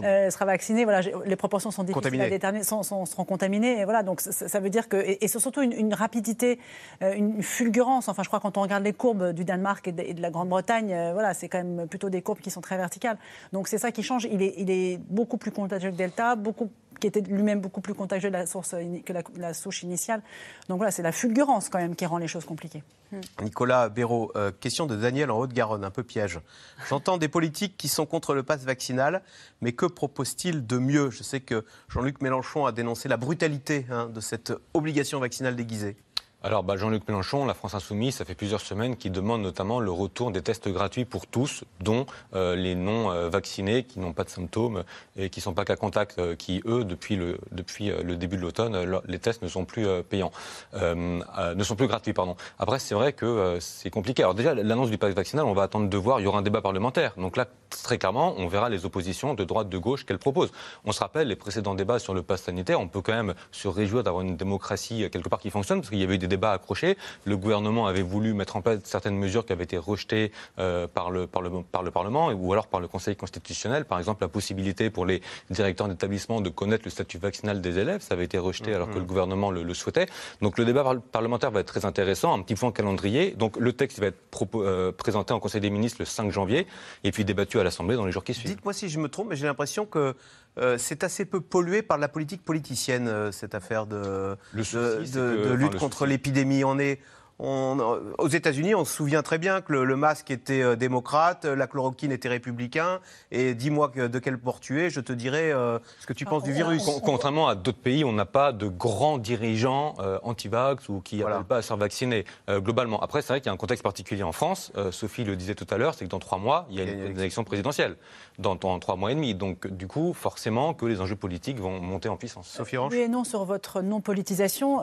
euh, sera vacciné. Voilà, les proportions sont difficiles à déterminer, sont, seront contaminées. Et voilà, donc ça, veut dire que, et, c'est surtout une, rapidité, euh, une fulgurance. Enfin, je crois quand on regarde les courbes du Danemark et de, la Grande-Bretagne, voilà, c'est quand même plutôt des courbes qui sont très verticales. Donc c'est ça qui change. Il est, il est beaucoup plus contagieux que Delta, beaucoup qui était lui-même beaucoup plus contagieux la source, que la, initiale. Donc voilà, c'est la fulgurance quand même qui rend les choses compliquées. Hmm. Nicolas Béraud, euh, question de Daniel en Haute-Garonne, un peu piège. [laughs] J'entends des politiques qui sont contre le pass vaccinal, mais que propose-t-il de mieux? Je sais que Jean-Luc Mélenchon a dénoncé la brutalité hein, de cette obligation vaccinale déguisée alors, bah, Jean-Luc Mélenchon, la France Insoumise, ça fait plusieurs semaines qu'il demande notamment le retour des tests gratuits pour tous, dont euh, les non-vaccinés qui n'ont pas de symptômes et qui ne sont pas qu'à contact, euh, qui, eux, depuis le, depuis euh, le début de l'automne, les tests ne sont plus payants, ne sont plus gratuits, pardon. Après, c'est vrai que c'est compliqué. Alors déjà, l'annonce du pass vaccinal, on va attendre de voir, il y aura un débat parlementaire. Donc là, très clairement, on verra les oppositions de droite, de gauche qu'elles proposent. On se rappelle les précédents débats sur le pass sanitaire, on peut quand même se réjouir d'avoir une démocratie quelque part qui fonctionne, parce qu'il y avait eu des débat accroché. Le gouvernement avait voulu mettre en place certaines mesures qui avaient été rejetées euh, par, le, par, le, par le Parlement ou alors par le Conseil constitutionnel. Par exemple, la possibilité pour les directeurs d'établissement de connaître le statut vaccinal des élèves. Ça avait été rejeté alors que le mm-hmm. gouvernement le, souhaitait. Donc le débat parlementaire va être très intéressant. Un petit point calendrier. Donc le texte va être euh, présenté en Conseil des ministres le 5 janvier et puis débattu à l'Assemblée dans les jours qui suivent. Dites-moi si je me trompe, mais j'ai l'impression que euh, c'est assez peu pollué par la politique politicienne, euh, cette affaire de, de, lutte contre l'épidémie. On est, aux États-Unis, on se souvient très bien que le, masque était euh, démocrate, la chloroquine était républicain. Et dis-moi de quel port tu es, je te dirai euh, ce que tu penses du virus. Contrairement à d'autres pays, on n'a pas de grands dirigeants euh, anti-vax ou qui n'appellent pas à se faire vacciner globalement. Après, c'est vrai qu'il y a un contexte particulier en France. Sophie le disait tout à l'heure, c'est que dans trois mois, il y a une, élection présidentielle. Dans, trois mois et demi. Donc, du coup, forcément que les enjeux politiques vont monter en puissance. Sophie Oui et non sur votre non-politisation.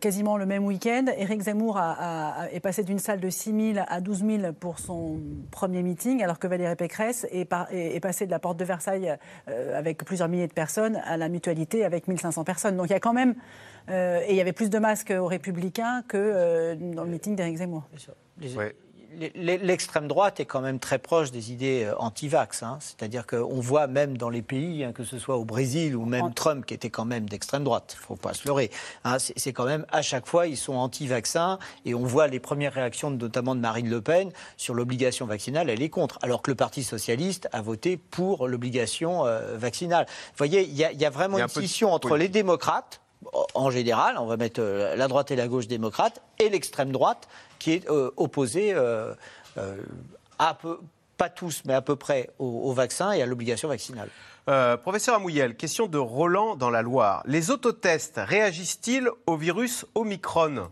quasiment le même week-end, Éric Zemmour a est passé d'une salle de 6 000 à 12 000 pour son premier meeting, alors que Valérie Pécresse est, est, passée de la porte de Versailles euh, avec plusieurs milliers de personnes à la mutualité avec 1500 personnes. Donc il y a quand même. Euh, et il y avait plus de masques aux Républicains que euh, dans le meeting d'Éric Zemmour l'extrême droite est quand même très proche des idées euh, anti-vax. Hein. C'est-à-dire qu'on voit même dans les pays, hein, que ce soit au Brésil ou même Trump, qui était quand même d'extrême droite, il ne faut pas se leurrer. Hein. C'est quand même, à chaque fois, ils sont anti-vaccins. Et on voit les premières réactions, notamment de Marine Le Pen, sur l'obligation vaccinale, elle est contre. Alors que le Parti socialiste a voté pour l'obligation euh, vaccinale. Vous voyez, il y, a vraiment une scission entre les démocrates, en général, on va mettre euh, la droite et la gauche démocrate, et l'extrême droite, qui est euh, opposé euh, euh, à peu, pas tous, mais à peu près au, vaccin et à l'obligation vaccinale. professeur Amouyel, question de Roland dans la Loire. Les autotests réagissent-ils au virus Omicron?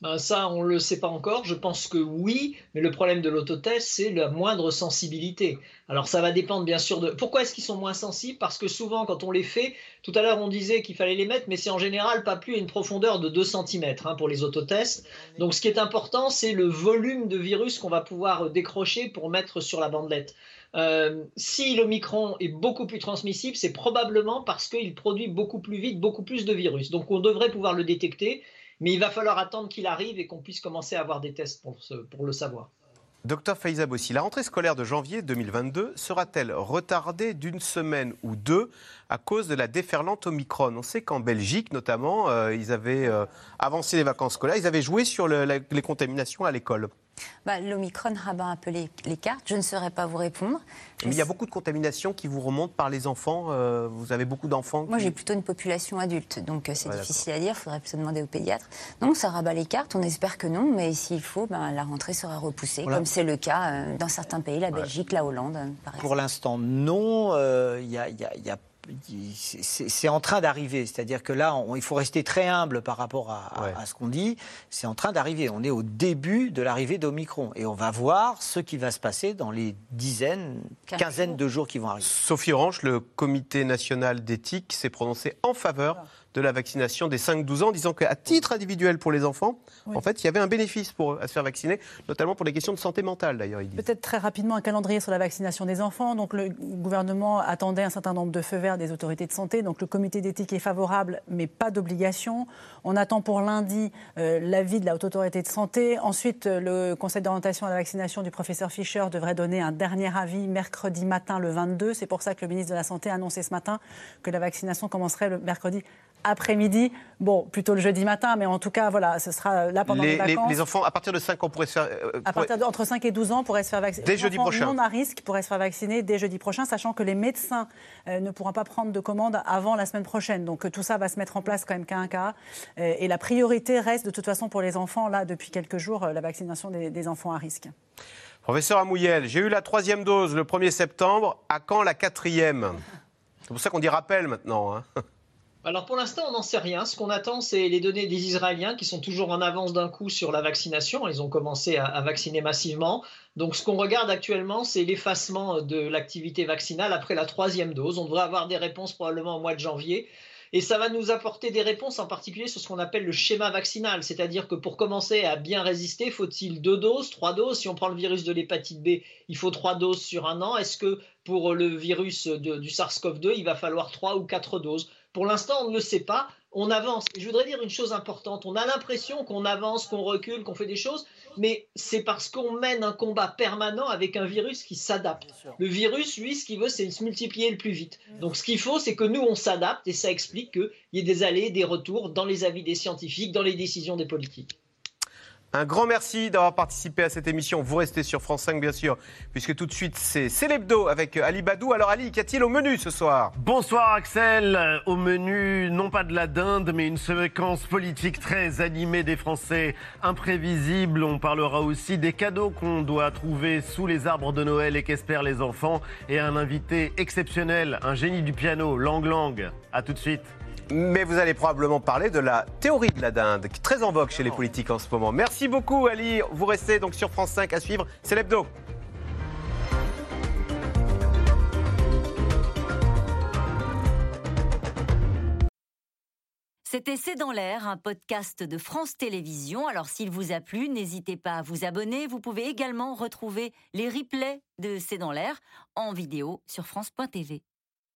Ben, ça, on ne le sait pas encore. Je pense que oui, mais le problème de l'autotest, c'est la moindre sensibilité. Alors ça va dépendre bien sûr de... Pourquoi est-ce qu'ils sont moins sensibles? Parce que souvent, quand on les fait, tout à l'heure on disait qu'il fallait les mettre, mais c'est en général pas plus à une profondeur de 2 cm hein, pour les autotests. Donc ce qui est important, c'est le volume de virus qu'on va pouvoir décrocher pour mettre sur la bandelette. Euh, si l'Omicron est beaucoup plus transmissible, c'est probablement parce qu'il produit beaucoup plus vite, beaucoup plus de virus. Donc on devrait pouvoir le détecter, mais il va falloir attendre qu'il arrive et qu'on puisse commencer à avoir des tests pour, le savoir. Docteur Faiza Bossi, la rentrée scolaire de janvier 2022 sera-t-elle retardée d'une semaine ou deux à cause de la déferlante Omicron? On sait qu'en Belgique, notamment, euh, ils avaient euh, avancé les vacances scolaires, ils avaient joué sur les contaminations à l'école. Bah, L'Omicron rabat un peu les, cartes. Je ne saurais pas vous répondre. Mais il y a beaucoup de contaminations qui vous remontent par les enfants. Euh, vous avez beaucoup d'enfants Moi, j'ai plutôt une population adulte, donc euh, c'est difficile à dire. Il faudrait plutôt demander au pédiatre. Non, ça rabat les cartes. On espère que non, mais s'il faut, ben, la rentrée sera repoussée, comme c'est le cas euh, dans certains pays, la Belgique, la Hollande, par exemple. Pour l'instant, non. Il y a, y a c'est en train d'arriver. C'est-à-dire que là, il faut rester très humble par rapport à, ce qu'on dit. C'est en train d'arriver. On est au début de l'arrivée d'Omicron. Et on va voir ce qui va se passer dans les dizaines, quinzaines de jours qui vont arriver. Sophie Orange, le comité national d'éthique s'est prononcé en faveur de la vaccination des 5-12 ans, disant qu'à titre individuel pour les enfants, en fait, il y avait un bénéfice pour se faire vacciner, notamment pour les questions de santé mentale, d'ailleurs. Peut-être très rapidement un calendrier sur la vaccination des enfants. Donc le gouvernement attendait un certain nombre de feux verts des autorités de santé. Donc le comité d'éthique est favorable, mais pas d'obligation. On attend pour lundi euh, l'avis de la haute autorité de santé. Ensuite, euh, le conseil d'orientation à la vaccination du professeur Fischer devrait donner un dernier avis mercredi matin, le 22. C'est pour ça que le ministre de la Santé a annoncé ce matin que la vaccination commencerait le mercredi après-midi. Bon, plutôt le jeudi matin, mais en tout cas, voilà, ce sera là pendant les, vacances. Les, enfants, à partir de 5 ans, pourraient se faire... Euh, à partir de, entre 5 et 12 ans, pourraient se faire vacciner. Dès jeudi prochain. non à risque pourraient se faire vacciner dès jeudi prochain, sachant que les médecins euh, ne pourront pas prendre de commandes avant la semaine prochaine. Donc tout ça va se mettre en place quand même qu'à un cas. Euh, et la priorité reste de toute façon pour les enfants, là, depuis quelques jours, la vaccination des, des enfants à risque. Professeur Amouyel, j'ai eu la troisième dose le 1er septembre. À quand la quatrième? C'est pour ça qu'on dit rappel maintenant. Hein [laughs] alors pour l'instant, on n'en sait rien. Ce qu'on attend, c'est les données des Israéliens qui sont toujours en avance d'un coup sur la vaccination. Ils ont commencé à, vacciner massivement. Donc ce qu'on regarde actuellement, c'est l'effacement de l'activité vaccinale après la troisième dose. On devrait avoir des réponses probablement au mois de janvier. Et ça va nous apporter des réponses en particulier sur ce qu'on appelle le schéma vaccinal. C'est-à-dire que pour commencer à bien résister, faut-il deux doses, trois doses? Si on prend le virus de l'hépatite B, il faut trois doses sur un an. Est-ce que pour le virus du SARS-CoV-2, il va falloir trois ou quatre doses? Pour l'instant, on ne le sait pas. On avance. Je voudrais dire une chose importante. On a l'impression qu'on avance, qu'on recule, qu'on fait des choses, mais c'est parce qu'on mène un combat permanent avec un virus qui s'adapte. Le virus, lui, ce qu'il veut, c'est se multiplier le plus vite. Donc ce qu'il faut, c'est que nous, on s'adapte et ça explique qu'il y ait des allées, des retours dans les avis des scientifiques, dans les décisions des politiques. Un grand merci d'avoir participé à cette émission. Vous restez sur France 5, bien sûr, puisque tout de suite, c'est Célébdo avec Ali Badou. Alors, Ali, qu'y a-t-il au menu ce soir? Bonsoir, Axel. Au menu, non pas de la dinde, mais une séquence politique très animée des Français, imprévisible. On parlera aussi des cadeaux qu'on doit trouver sous les arbres de Noël et qu'espèrent les enfants. Et un invité exceptionnel, un génie du piano, Lang Lang. À tout de suite. Mais vous allez probablement parler de la théorie de la dinde, qui est très en vogue chez les politiques en ce moment. Merci beaucoup, Ali. Vous restez donc sur France 5 à suivre. C'est l'hebdo. C'était C'est dans l'air, un podcast de France Télévisions. Alors s'il vous a plu, n'hésitez pas à vous abonner. Vous pouvez également retrouver les replays de C'est dans l'air en vidéo sur France.tv.